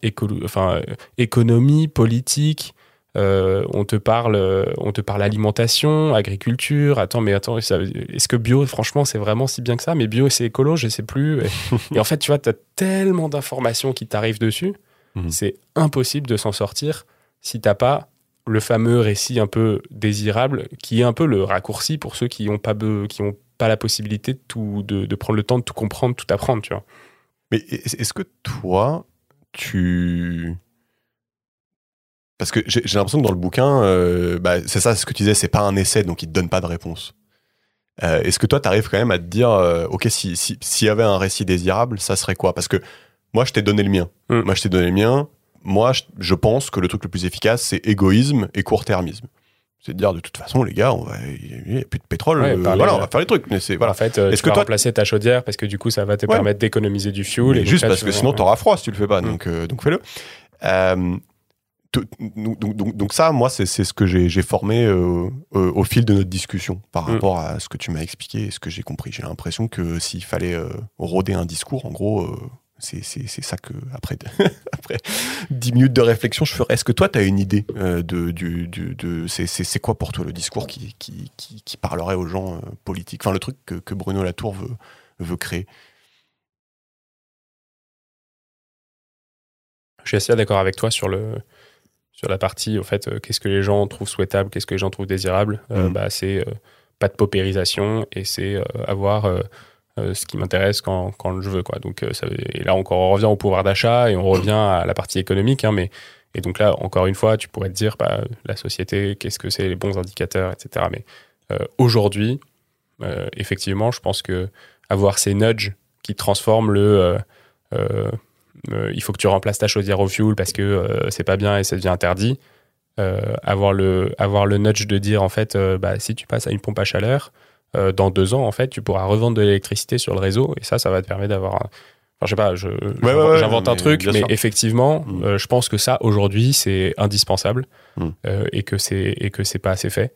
enfin, économie, politique. on te parle, on te parle alimentation, agriculture. Attends, mais attends, est-ce que bio, franchement, c'est vraiment si bien que ça? Mais bio, c'est écolo, je sais plus. Et, et en fait, tu vois, tu as tellement d'informations qui t'arrivent dessus Mhm. C'est impossible de s'en sortir si t'as pas le fameux récit un peu désirable, qui est un peu le raccourci pour ceux qui n'ont pas, qui ont pas la possibilité de, tout, de, prendre le temps de tout comprendre, tout apprendre, tu vois. Mais est-ce que toi, tu... Parce que j'ai l'impression que dans le bouquin, euh, bah, c'est ça ce que tu disais, c'est pas un essai, donc il te donne pas de réponse. Euh, est-ce que toi, tu arrives quand même à te dire, euh, ok, s'il si, y avait un récit désirable, ça serait quoi? Parce que moi, je t'ai donné le mien. Mm. Moi, je t'ai donné le mien. Moi, je, pense que le truc le plus efficace, c'est égoïsme et court-termisme. C'est de dire, de toute façon, les gars, on va, il n'y a plus de pétrole, euh, voilà, on va faire les trucs. Mais c'est, voilà. En fait, euh, Est-ce que vas toi... remplacer ta chaudière parce que du coup, ça va te permettre d'économiser du fuel. Et juste parce que sinon, tu auras froid si tu le fais pas. Mm. Donc, euh, donc fais-le. donc, donc, ça, moi, c'est ce que j'ai formé au fil de notre discussion par mm. rapport à ce que tu m'as expliqué et ce que j'ai compris. J'ai l'impression que s'il fallait rôder un discours, en gros, c'est ça que, après, après 10 minutes de réflexion, je ferais. Est-ce que toi, tu as une idée euh, de, du, de c'est quoi pour toi le discours qui, qui, qui, parlerait aux gens euh, politiques? Enfin, le truc que, que, Bruno Latour veut, veut créer Je suis assez d'accord avec toi sur, le, sur la partie, au fait, euh, qu'est-ce que les gens trouvent souhaitable, qu'est-ce que les gens trouvent désirable. Mmh. bah, c'est pas de paupérisation et c'est avoir euh, ce qui m'intéresse quand, quand, je veux. Quoi. Donc, euh, et là encore, on revient au pouvoir d'achat et on revient à la partie économique. Hein, mais, et donc là, encore une fois, tu pourrais te dire, bah, la société, qu'est-ce que c'est, les bons indicateurs, etc. Mais euh, aujourd'hui, effectivement, je pense que avoir ces nudges qui transforment le il faut que tu remplaces ta chaudière au fuel parce que c'est pas bien et ça devient interdit. avoir, le, avoir le nudge de dire en fait, bah, si tu passes à une pompe à chaleur, euh, dans deux ans, en fait, tu pourras revendre de l'électricité sur le réseau et ça, ça va te permettre d'avoir Enfin, je sais pas, j'invente un truc, mais effectivement, mm. euh, je pense que ça, aujourd'hui, c'est indispensable mm. euh, et que c'est pas assez fait.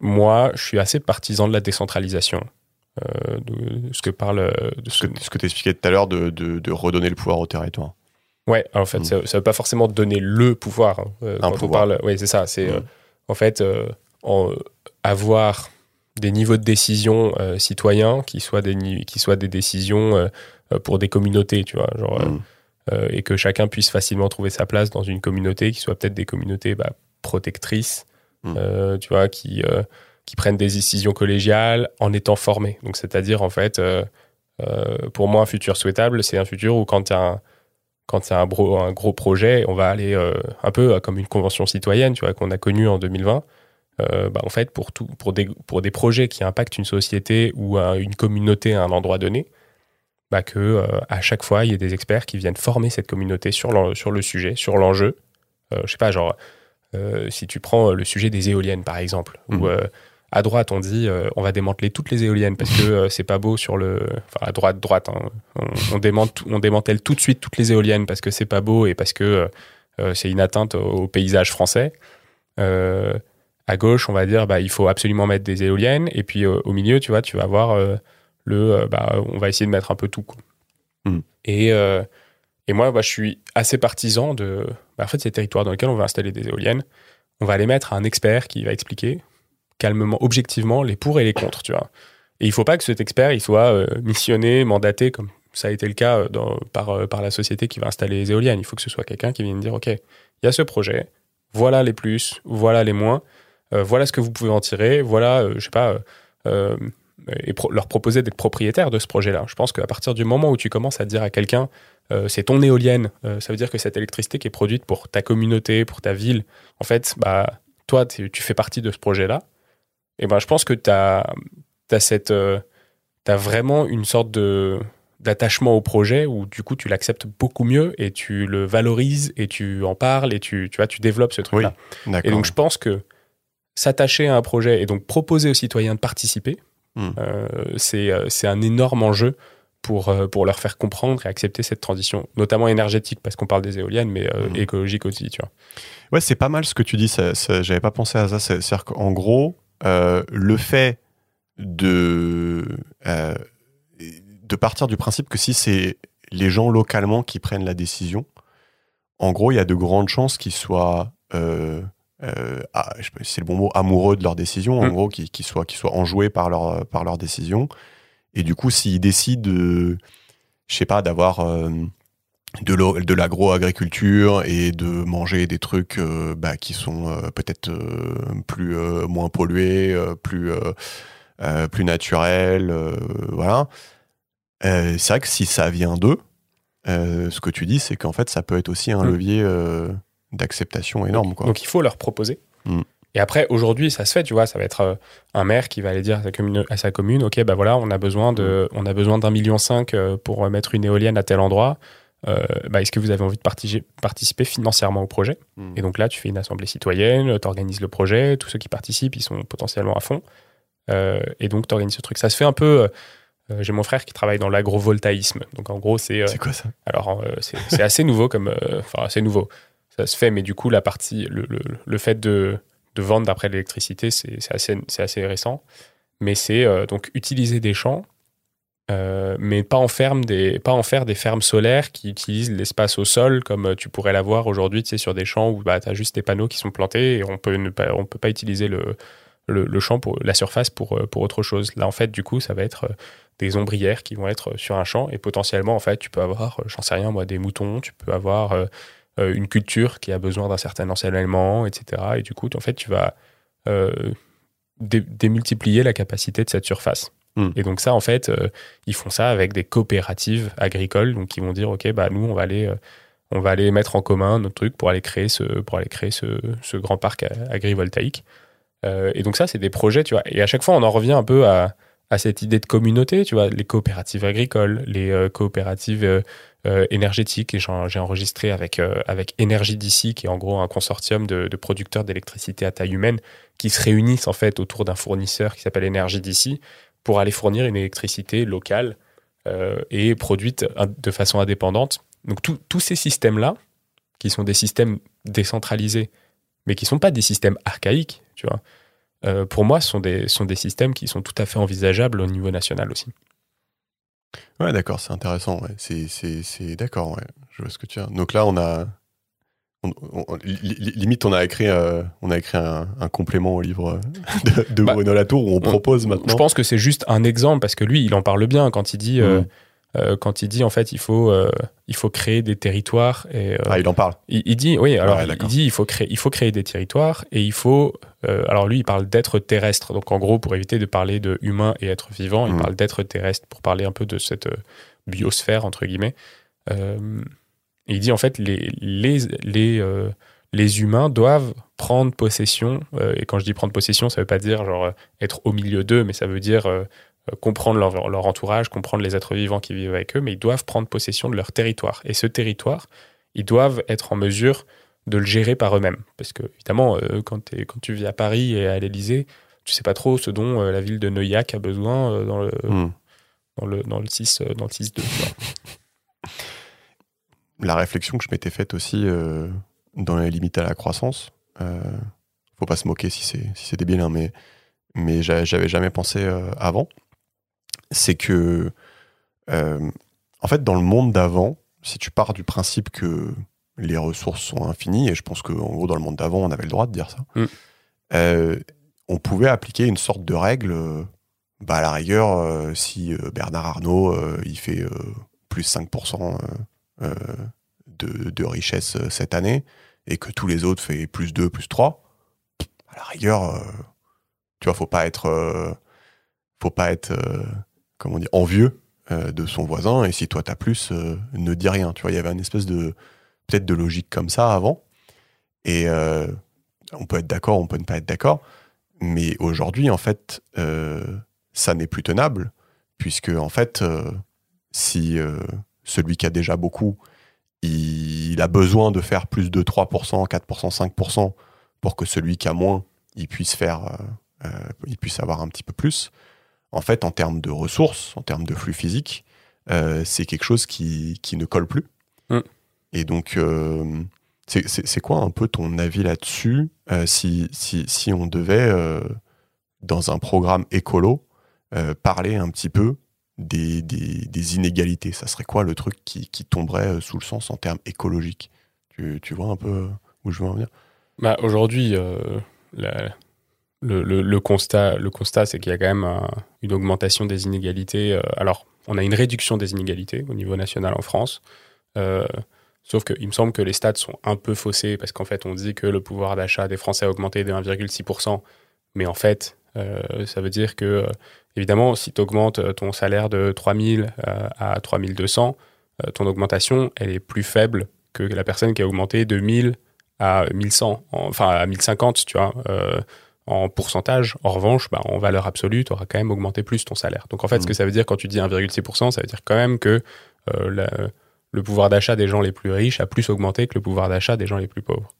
moi, je suis assez partisan de la décentralisation. de ce que parle. De ce, que, tu expliquais tout à l'heure de, de, redonner le pouvoir au territoire. Ouais, en fait, mm. ça, ne veut pas forcément donner le pouvoir. Hein, un pouvoir. Oui, c'est ça. C'est en fait en, avoir des niveaux de décision euh, citoyens qui soient des, qui soient des décisions euh, euh, pour des communautés, tu vois, genre, mm. et que chacun puisse facilement trouver sa place dans une communauté, qui soit peut-être des communautés bah, protectrices, mm. tu vois, qui, qui prennent des décisions collégiales en étant formés. Donc, c'est-à-dire, en fait, pour moi, un futur souhaitable, c'est un futur où quand il y a un quand c'est un, un, gros projet, on va aller un peu comme une convention citoyenne, tu vois, qu'on a connue en 2020, euh, bah, en fait, pour, tout, pour, des, pour des projets qui impactent une société ou une communauté à un endroit donné, bah, que euh, à chaque fois, il y ait des experts qui viennent former cette communauté sur, sur le sujet, sur l'enjeu. Euh, je sais pas, genre, si tu prends le sujet des éoliennes, par exemple, où mmh. à droite, on dit on va démanteler toutes les éoliennes parce que c'est pas beau sur le. Enfin, à droite, droite, hein, on, on, démantèle tout de suite toutes les éoliennes parce que c'est pas beau et parce que c'est une atteinte au paysage français à gauche, on va dire, bah, il faut absolument mettre des éoliennes. Et puis euh, au milieu, tu vois, tu vas avoir euh, le, euh, bah, on va essayer de mettre un peu tout. Hmm. Et, et moi, bah, je suis assez partisan de, bah, en fait, ces territoires dans lesquels on va installer des éoliennes, on va les mettre à un expert qui va expliquer calmement, objectivement, les pour et les contre, tu vois. Et il faut pas que cet expert, il soit missionné, mandaté, comme ça a été le cas dans, par, par la société qui va installer les éoliennes. Il faut que ce soit quelqu'un qui vienne dire, OK, il y a ce projet, voilà les plus, voilà les moins voilà ce que vous pouvez en tirer, voilà, euh, je sais pas, euh, et leur proposer d'être propriétaire de ce projet-là. Je pense qu'à partir du moment où tu commences à dire à quelqu'un, c'est ton éolienne, ça veut dire que cette électricité qui est produite pour ta communauté, pour ta ville, en fait, bah, toi, tu fais partie de ce projet-là. Et ben, je pense que tu as, cette, as vraiment une sorte de d'attachement au projet où du coup tu l'acceptes beaucoup mieux et tu le valorises et tu en parles et tu, tu vois tu développes ce truc là et donc je pense que s'attacher à un projet et donc proposer aux citoyens de participer, hmm. euh, euh, c'est un énorme enjeu pour, euh, pour leur faire comprendre et accepter cette transition, notamment énergétique, parce qu'on parle des éoliennes, mais euh, Mhm. écologique aussi, tu vois. Ouais, c'est pas mal ce que tu dis. J'avais pas pensé à ça. C'est- C'est-à-dire qu'en gros, euh, le fait de, euh, de partir du principe que si c'est les gens localement qui prennent la décision, en gros, il y a de grandes chances qu'ils soient, euh, euh, je sais pas si c'est le bon mot, amoureux de leur décision, en Mm. gros, qu'ils qu'ils soient, soient enjoués par leur, par leur décision. Et du coup, s'ils décident, de, je sais pas, d'avoir euh, de l'agro-agriculture et de manger des trucs euh, bah, qui sont euh, peut-être euh, plus euh, moins pollués, euh, plus euh, euh, plus naturels, euh, voilà. Euh, c'est vrai que si ça vient d'eux, euh, ce que tu dis, c'est qu'en fait, ça peut être aussi un Mm. levier euh, d'acceptation énorme, quoi. Donc il faut leur proposer. Mm. Et après, aujourd'hui, ça se fait, tu vois, ça va être euh, un maire qui va aller dire à sa commune, à sa commune ok, bah voilà, on a besoin de, on a besoin d'un million cinq euh, pour mettre une éolienne à tel endroit. Euh, bah, Est-ce que vous avez envie de participer financièrement au projet? Mm. Et donc là, tu fais une assemblée citoyenne, tu organises le projet, tous ceux qui participent, ils sont potentiellement à fond. Euh, et donc, tu organises ce truc. Ça se fait un peu. euh, J'ai mon frère qui travaille dans l'agrovoltaïsme. Donc, en gros, c'est. C'est quoi ça? alors, c'est c'est assez nouveau comme. Enfin, assez nouveau. Ça se fait, mais du coup, la partie. Le, le- le fait de, de vendre d'après l'électricité, c'est assez, assez récent. Mais c'est euh, donc utiliser des champs, euh, mais pas en, ferme des, pas en faire des fermes solaires qui utilisent l'espace au sol comme euh, tu pourrais l'avoir aujourd'hui, tu sur des champs où bah, tu as juste des panneaux qui sont plantés et on ne pas, on peut pas utiliser le, le, champ, pour, la surface pour, pour autre chose. Là, en fait, du coup, ça va être des ombrières qui vont être sur un champ et potentiellement, en fait, tu peux avoir, j'en sais rien, des moutons, tu peux avoir euh, une culture qui a besoin d'un certain ensoleillement, etc. Et du coup, en fait, tu vas euh, dé- démultiplier la capacité de cette surface. Mm. Et donc ça, en fait, euh, ils font ça avec des coopératives agricoles, donc qui vont dire, ok, bah nous, on va aller, on va aller mettre en commun notre truc pour aller créer ce, pour aller créer ce, ce grand parc a- agrivoltaïque. Et donc ça, c'est des projets, tu vois. Et à chaque fois, on en revient un peu à, à cette idée de communauté, tu vois, les coopératives agricoles, les euh, coopératives euh, euh, énergétiques. Et j'ai enregistré avec, euh, avec Énergie d'ici, qui est en gros un consortium de, producteurs d'électricité à taille humaine, qui se réunissent en fait autour d'un fournisseur qui s'appelle Énergie d'ici pour aller fournir une électricité locale euh, et produite de façon indépendante. Donc tous ces systèmes-là, qui sont des systèmes décentralisés, mais qui sont pas des systèmes archaïques, tu vois, pour moi, sont des, sont des systèmes qui sont tout à fait envisageables au niveau national aussi. Ouais, d'accord, c'est intéressant. Ouais. C'est, c'est, c'est- d'accord, ouais. Je vois ce que tu as. Donc là, on a. on- on- limite, on a écrit, euh, on a écrit un, un complément au livre de, de Bah, Bruno Latour où on propose maintenant. Je pense que c'est juste un exemple parce que lui, il en parle bien quand il dit, euh, Mhm. Euh, quand il dit en fait, il faut, euh, il faut créer des territoires et euh, Ah, il en parle. Il, il dit, oui, alors Ouais, il- dit il faut créer, il faut créer des territoires et il faut. alors lui, il parle d'être terrestre. Donc en gros, pour éviter de parler de humain et être vivant, il Mhm. parle d'être terrestre pour parler un peu de cette biosphère entre guillemets. Et il dit en fait les les les les humains doivent prendre possession. euh, et quand je dis prendre possession, ça veut pas dire genre être au milieu d'eux, mais ça veut dire euh, comprendre leur, leur entourage, comprendre les êtres vivants qui vivent avec eux, mais ils doivent prendre possession de leur territoire. Et ce territoire, ils doivent être en mesure de le gérer par eux-mêmes. Parce que, évidemment, euh, quand, quand tu vis à Paris et à l'Élysée, tu sais pas trop ce dont euh, la ville de Neuillac a besoin euh, dans, le, Hmm. dans, le, dans le 6 euh, dans le 6 2 tu vois. La réflexion que je m'étais faite aussi euh, dans les limites à la croissance. Euh, faut pas se moquer si c'est si c'est débile, hein, mais mais j'a- j'avais jamais pensé euh, avant. C'est que euh, en fait dans le monde d'avant, si tu pars du principe que les ressources sont infinies, et je pense que en gros dans le monde d'avant on avait le droit de dire ça, Mm. euh, on pouvait appliquer une sorte de règle. euh, bah à la rigueur, si Bernard Arnault il fait plus 5% euh, euh, de, de richesse cette année et que tous les autres fait plus 2, plus 3, à la rigueur, tu vois, faut pas être, faut pas être, comment dire, envieux euh, de son voisin. Et si toi t'as plus, euh, ne dis rien. Tu vois, il y avait une espèce de, peut-être de logique comme ça avant. Et euh, on peut être d'accord, on peut ne pas être d'accord. Mais aujourd'hui, en fait, ça n'est plus tenable, puisque en fait, si celui qui a déjà beaucoup, il, il a besoin de faire plus de 3%, 4%, 5% pour que celui qui a moins, il puisse faire, il puisse avoir un petit peu plus. En fait, en termes de ressources, en termes de flux physique, euh, c'est quelque chose qui, qui, ne colle plus. Mm. Et donc, euh, c'est quoi un peu ton avis là-dessus si, si, si, on devait, dans un programme écolo, parler un petit peu des, des, des, inégalités? Ça serait quoi le truc qui, qui, tomberait sous le sens en termes écologiques? Tu, tu, vois un peu où je veux en venir? Bah, Aujourd'hui, le, constat, le constat c'est qu'il y a quand même une augmentation des inégalités. Euh, alors, on a une réduction des inégalités au niveau national en France. Euh, sauf qu'il me semble que les stats sont un peu faussés parce qu'en fait, on dit que le pouvoir d'achat des Français a augmenté de 1,6%. Mais en fait, euh, ça veut dire que, évidemment, si tu augmentes ton salaire de 3000 à 3200, ton augmentation, elle est plus faible que la personne qui a augmenté de 1000 à 1100, enfin à 1050, tu vois en pourcentage. En revanche, bah, en valeur absolue, tu auras quand même augmenté plus ton salaire. Donc en fait, ce que mm. ça veut dire quand tu dis 1,6%, ça veut dire quand même que euh, le pouvoir d'achat des gens les plus riches a plus augmenté que le pouvoir d'achat des gens les plus pauvres.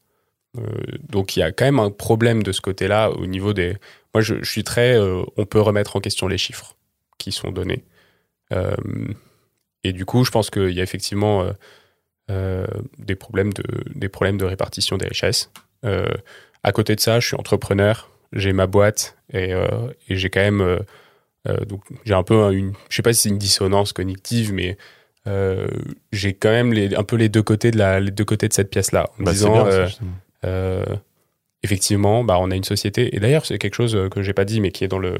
Euh, donc il y a quand même un problème de ce côté-là au niveau des... Moi, je, suis très... Euh, on peut remettre en question les chiffres qui sont donnés. et du coup, je pense qu'il y a effectivement des, problèmes de, des problèmes de répartition des richesses. à côté de ça, je suis entrepreneur j'ai ma boîte et, euh, j'ai quand même euh, euh, donc j'ai un peu une je sais pas si c'est une dissonance cognitive mais j'ai quand même les, un peu les deux côtés de la les deux côtés de cette pièce là en bah, disant effectivement bah on a une société et d'ailleurs c'est quelque chose que j'ai pas dit mais qui est dans le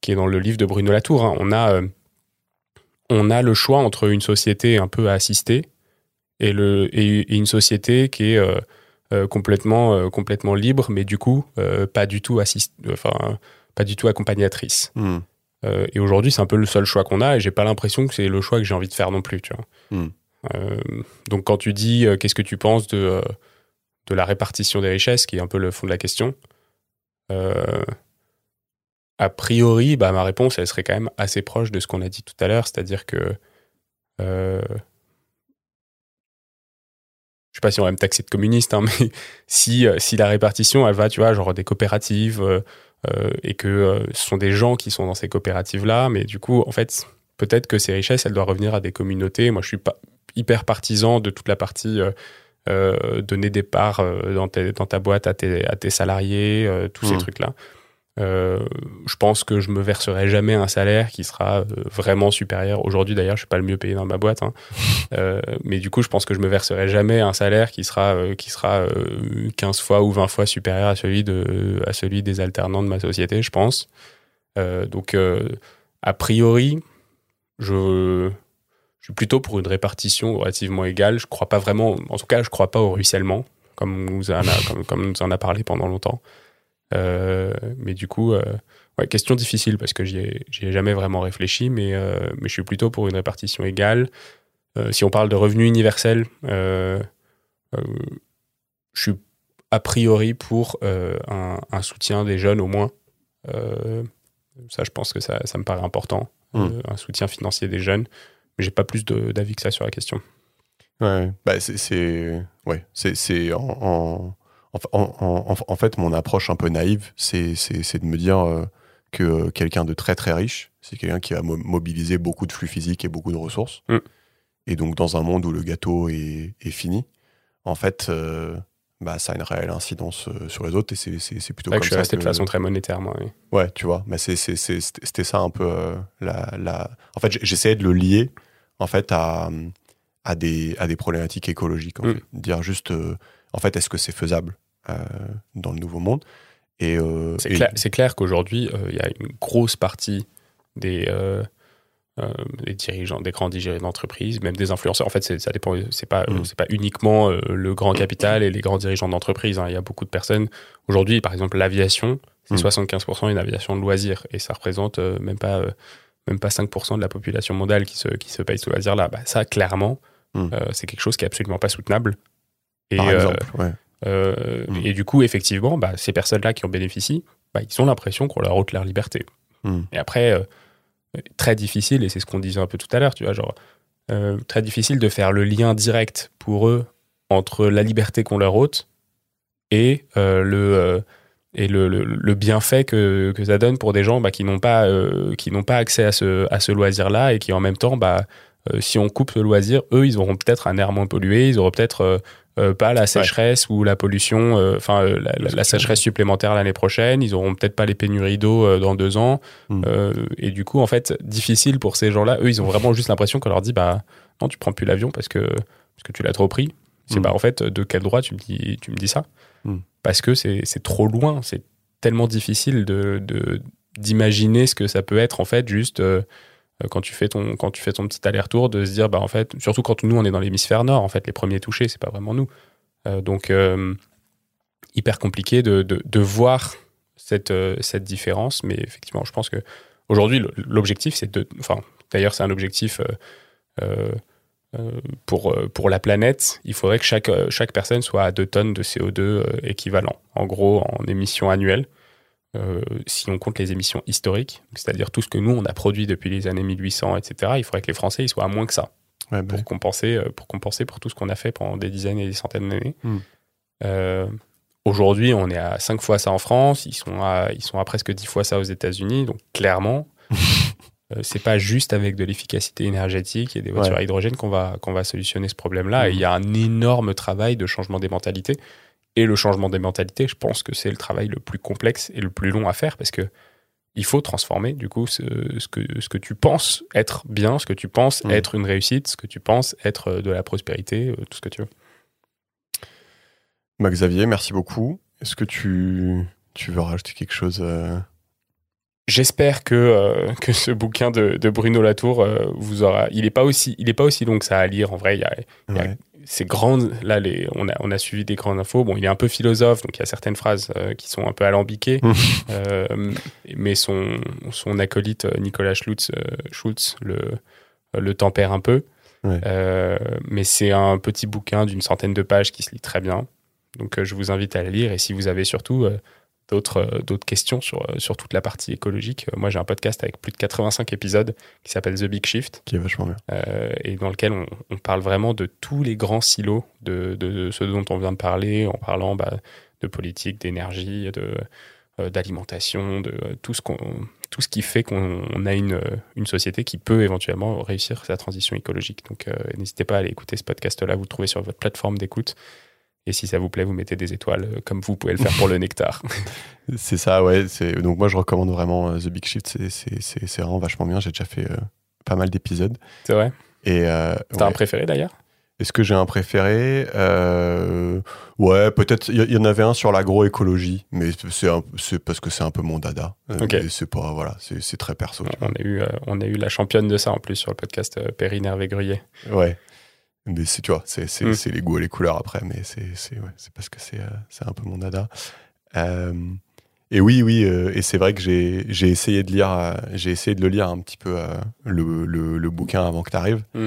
qui est dans le livre de Bruno Latour hein. on a on a le choix entre une société un peu assistée et le et, une société qui est euh, complètement, euh, complètement libre, mais du coup, euh, pas du tout assist... enfin, pas du tout accompagnatrice. Hmm. et aujourd'hui, c'est un peu le seul choix qu'on a, et j'ai pas l'impression que c'est le choix que j'ai envie de faire non plus, tu vois. Hmm. donc, quand tu dis qu'est-ce que tu penses de, de la répartition des richesses, qui est un peu le fond de la question, a priori, bah, ma réponse, elle serait quand même assez proche de ce qu'on a dit tout à l'heure, c'est-à-dire que je sais pas si on va me taxer de communiste, hein, mais si, euh, si la répartition, elle va, tu vois, genre des coopératives, euh, euh, et que ce sont des gens qui sont dans ces coopératives-là, mais du coup, en fait, peut-être que ces richesses, elles doivent revenir à des communautés. Moi, je suis pas hyper partisan de toute la partie donner des parts dans, dans, ta boîte à tes, à tes salariés, tous ces mmh. trucs-là. Euh, je pense que je me verserai jamais un salaire qui sera euh, vraiment supérieur. Aujourd'hui, d'ailleurs, je suis pas le mieux payé dans ma boîte, hein. euh, mais du coup, je pense que je me verserai jamais un salaire qui sera qui sera 15 fois ou 20 fois supérieur à celui de à celui des alternants de ma société, je pense. donc, a priori, je je suis plutôt pour une répartition relativement égale. Je crois pas vraiment, en tout cas, je crois pas au ruissellement, comme nous en a, comme, comme nous en a parlé pendant longtemps. Euh, mais du coup, euh, ouais, question difficile parce que j'y ai, ai, jamais vraiment réfléchi, mais, euh, mais je suis plutôt pour une répartition égale. si on parle de revenu universel, je suis a priori pour un, un, soutien des jeunes au moins. ça, je pense que ça, ça me paraît important, hmm. un soutien financier des jeunes. Mais j'ai pas plus d'avis que ça sur la question. Ouais, bah c'est ouais, c'est en, en, fait, mon approche un peu naïve, c'est de me dire euh, que quelqu'un de très très riche, c'est quelqu'un qui va mobiliser beaucoup de flux physiques et beaucoup de ressources. Mm. Et donc, dans un monde où le gâteau est, fini, en fait, euh, bah, ça a une réelle incidence euh, sur les autres et c'est plutôt comme je suis resté de façon très monétaire, moi. Ouais, tu vois, mais c'était ça un peu la, la, En fait, j'essayais de le lier en fait à, à, des, à des problématiques écologiques. En mm. Dire juste en fait, est-ce que c'est faisable euh, dans le nouveau monde et, euh, c'est, clair, clair, qu'aujourd'hui, euh, il y a une grosse partie des, des dirigeants, des grands dirigeants d'entreprise, même des influenceurs. En fait, ça dépend. C'est pas, mm. c'est pas uniquement le grand capital et les grands dirigeants d'entreprise. Hein. Il y a beaucoup de personnes. Aujourd'hui, par exemple, l'aviation, c'est 75% une aviation de loisirs et ça représente même pas même pas 5% de la population mondiale qui se, qui se paye ce loisir-là. Bah, ça, clairement, mm. c'est quelque chose qui est absolument pas soutenable. Et, Par exemple, ouais. Euh, mm. Et du coup, effectivement, bah, ces personnes-là qui en bénéficient, bah, ils ont l'impression qu'on leur ôte leur liberté. Mm. Et après, euh, très difficile, et c'est ce qu'on disait un peu tout à l'heure, tu vois, genre, euh, très difficile de faire le lien direct pour eux entre la liberté qu'on leur ôte et le et le, le, bienfait que, que, ça donne pour des gens bah, qui n'ont pas qui n'ont pas accès à ce à ce loisir là et qui en même temps bah si on coupe le loisir, eux, ils auront peut-être un air moins pollué, ils auront peut-être pas la sécheresse ou la pollution, enfin la, sécheresse supplémentaire l'année prochaine, ils auront peut-être pas les pénuries d'eau dans deux ans. Mm. et du coup, en fait, difficile pour ces gens-là. Eux, ils ont vraiment juste l'impression qu'on leur dit, bah non, tu prends plus l'avion parce que, parce que tu l'as trop pris. C'est pas mm. en fait de quel droit tu me dis, tu me dis ça? Mm. Parce que c'est trop loin, c'est tellement difficile de d'imaginer ce que ça peut être en fait juste euh, quand tu fais ton quand tu fais ton petit aller-retour de se dire bah en fait surtout quand nous on est dans l'hémisphère nord en fait les premiers touchés c'est pas vraiment nous. Euh, donc euh, hyper compliqué de, de, de voir cette cette différence. Mais effectivement je pense que aujourd'hui l'objectif c'est de enfin d'ailleurs c'est un objectif pour, pour la planète, il faudrait que chaque, chaque personne soit à 2 tonnes de CO2 équivalent, en gros en émissions annuelles. Euh, si on compte les émissions historiques, c'est-à-dire tout ce que nous, on a produit depuis les années 1800, etc., il faudrait que les Français ils soient à moins que ça bah pour, compenser, euh, pour compenser pour tout ce qu'on a fait pendant des dizaines et des centaines d'années. Hmm. Euh, aujourd'hui, on est à 5 fois ça en France, ils sont à, ils sont à presque 10 fois ça aux États-Unis, donc clairement, c'est pas juste avec de l'efficacité énergétique et des voitures à hydrogène qu'on va, qu'on va solutionner ce problème-là. Hmm. il y a un énorme travail de changement des mentalités. Et le changement des mentalités, je pense que c'est le travail le plus complexe et le plus long à faire parce que il faut transformer du coup ce, que, ce que tu penses être bien, ce que tu penses mmh. être une réussite, ce que tu penses être euh, de la prospérité, euh, tout ce que tu veux. Max Xavier, merci beaucoup. Est-ce que tu, tu veux rajouter quelque chose euh? J'espère que, que ce bouquin de, Bruno Latour vous aura. Il n'est pas, aussi, il est pas aussi long que ça à lire. En vrai, il y a, c'est grandes, là, les, on, a, on a suivi des grandes infos. Bon, il est un peu philosophe, donc il y a certaines phrases euh, qui sont un peu alambiquées. euh, mais son, son acolyte euh, Nicolas Schultz, Schultz le, le tempère un peu. mais c'est un petit bouquin d'une centaine de pages qui se lit très bien. Donc je vous invite à le lire. Et si vous avez surtout d'autres euh, d'autres questions sur, euh, sur toute la partie écologique. Euh, moi, j'ai un podcast avec plus de 85 épisodes qui s'appelle The Big Shift. Qui est vachement bien. et dans lequel on, on, parle vraiment de tous les grands silos de, de, ce dont on vient de parler, en parlant bah, de politique, d'énergie, de d'alimentation, de tout ce qu'on tout ce qui fait qu'on a une, une société qui peut éventuellement réussir sa transition écologique. Donc n'hésitez pas à aller écouter ce podcast-là, vous le trouvez sur votre plateforme d'écoute. Et si ça vous plaît, vous mettez des étoiles euh, comme vous pouvez le faire pour le nectar. c'est ça, ouais. Donc moi, je recommande vraiment euh, The Big Shift. C'est vraiment vachement bien. J'ai déjà fait euh, pas mal d'épisodes. C'est vrai. Et T'as un préféré d'ailleurs? Est-ce que j'ai un préféré? Ouais, peut-être. Il y, en avait un sur l'agroécologie, mais c'est parce que c'est un peu mon dada. C'est pas voilà, c'est très perso. On a eu on a eu la championne de ça en plus sur le podcast Perrine Hervé Gruyé. Ouais. Mais c'est, tu vois, c'est, c'est, mm. c'est les goûts et les couleurs après, mais c'est, c'est, ouais, c'est parce que c'est, euh, c'est un peu mon nada. Euh, et oui, oui, euh, et c'est vrai que j'ai, j'ai essayé de lire, j'ai essayé de le lire un petit peu le, le, le, bouquin avant que tu arrives. Mm.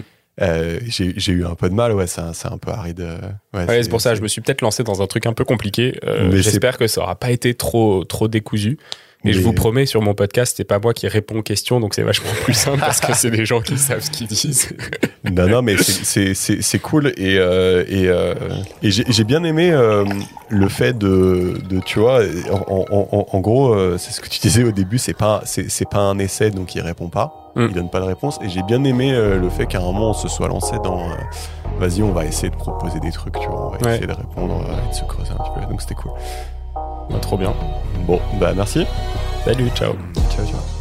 j'ai, j'ai eu un peu de mal, ouais, c'est un, c'est un peu aride. Ouais, c'est, pour ça, je me suis peut-être lancé dans un truc un peu compliqué. j'espère que ça aura pas été trop, trop décousu. Et je vous promets, sur mon podcast, c'est pas moi qui réponds aux questions, donc c'est vachement plus simple parce que c'est des gens qui savent ce qu'ils disent. non, non, mais c'est cool. Et, euh, et, euh, et j'ai bien aimé euh, le fait de, de, tu vois, en, en, en gros, euh, c'est ce que tu disais au début, c'est pas, c'est pas un essai, donc il répond pas, mm. il donne pas de réponse. Et j'ai bien aimé le fait qu'à un moment, on se soit lancé dans, vas-y, on va essayer de proposer des trucs, tu vois, on va essayer de répondre et de se creuser un petit peu. Donc c'était cool. Bah, trop bien. Bon, bah merci. Salut, ciao. Ciao, ciao.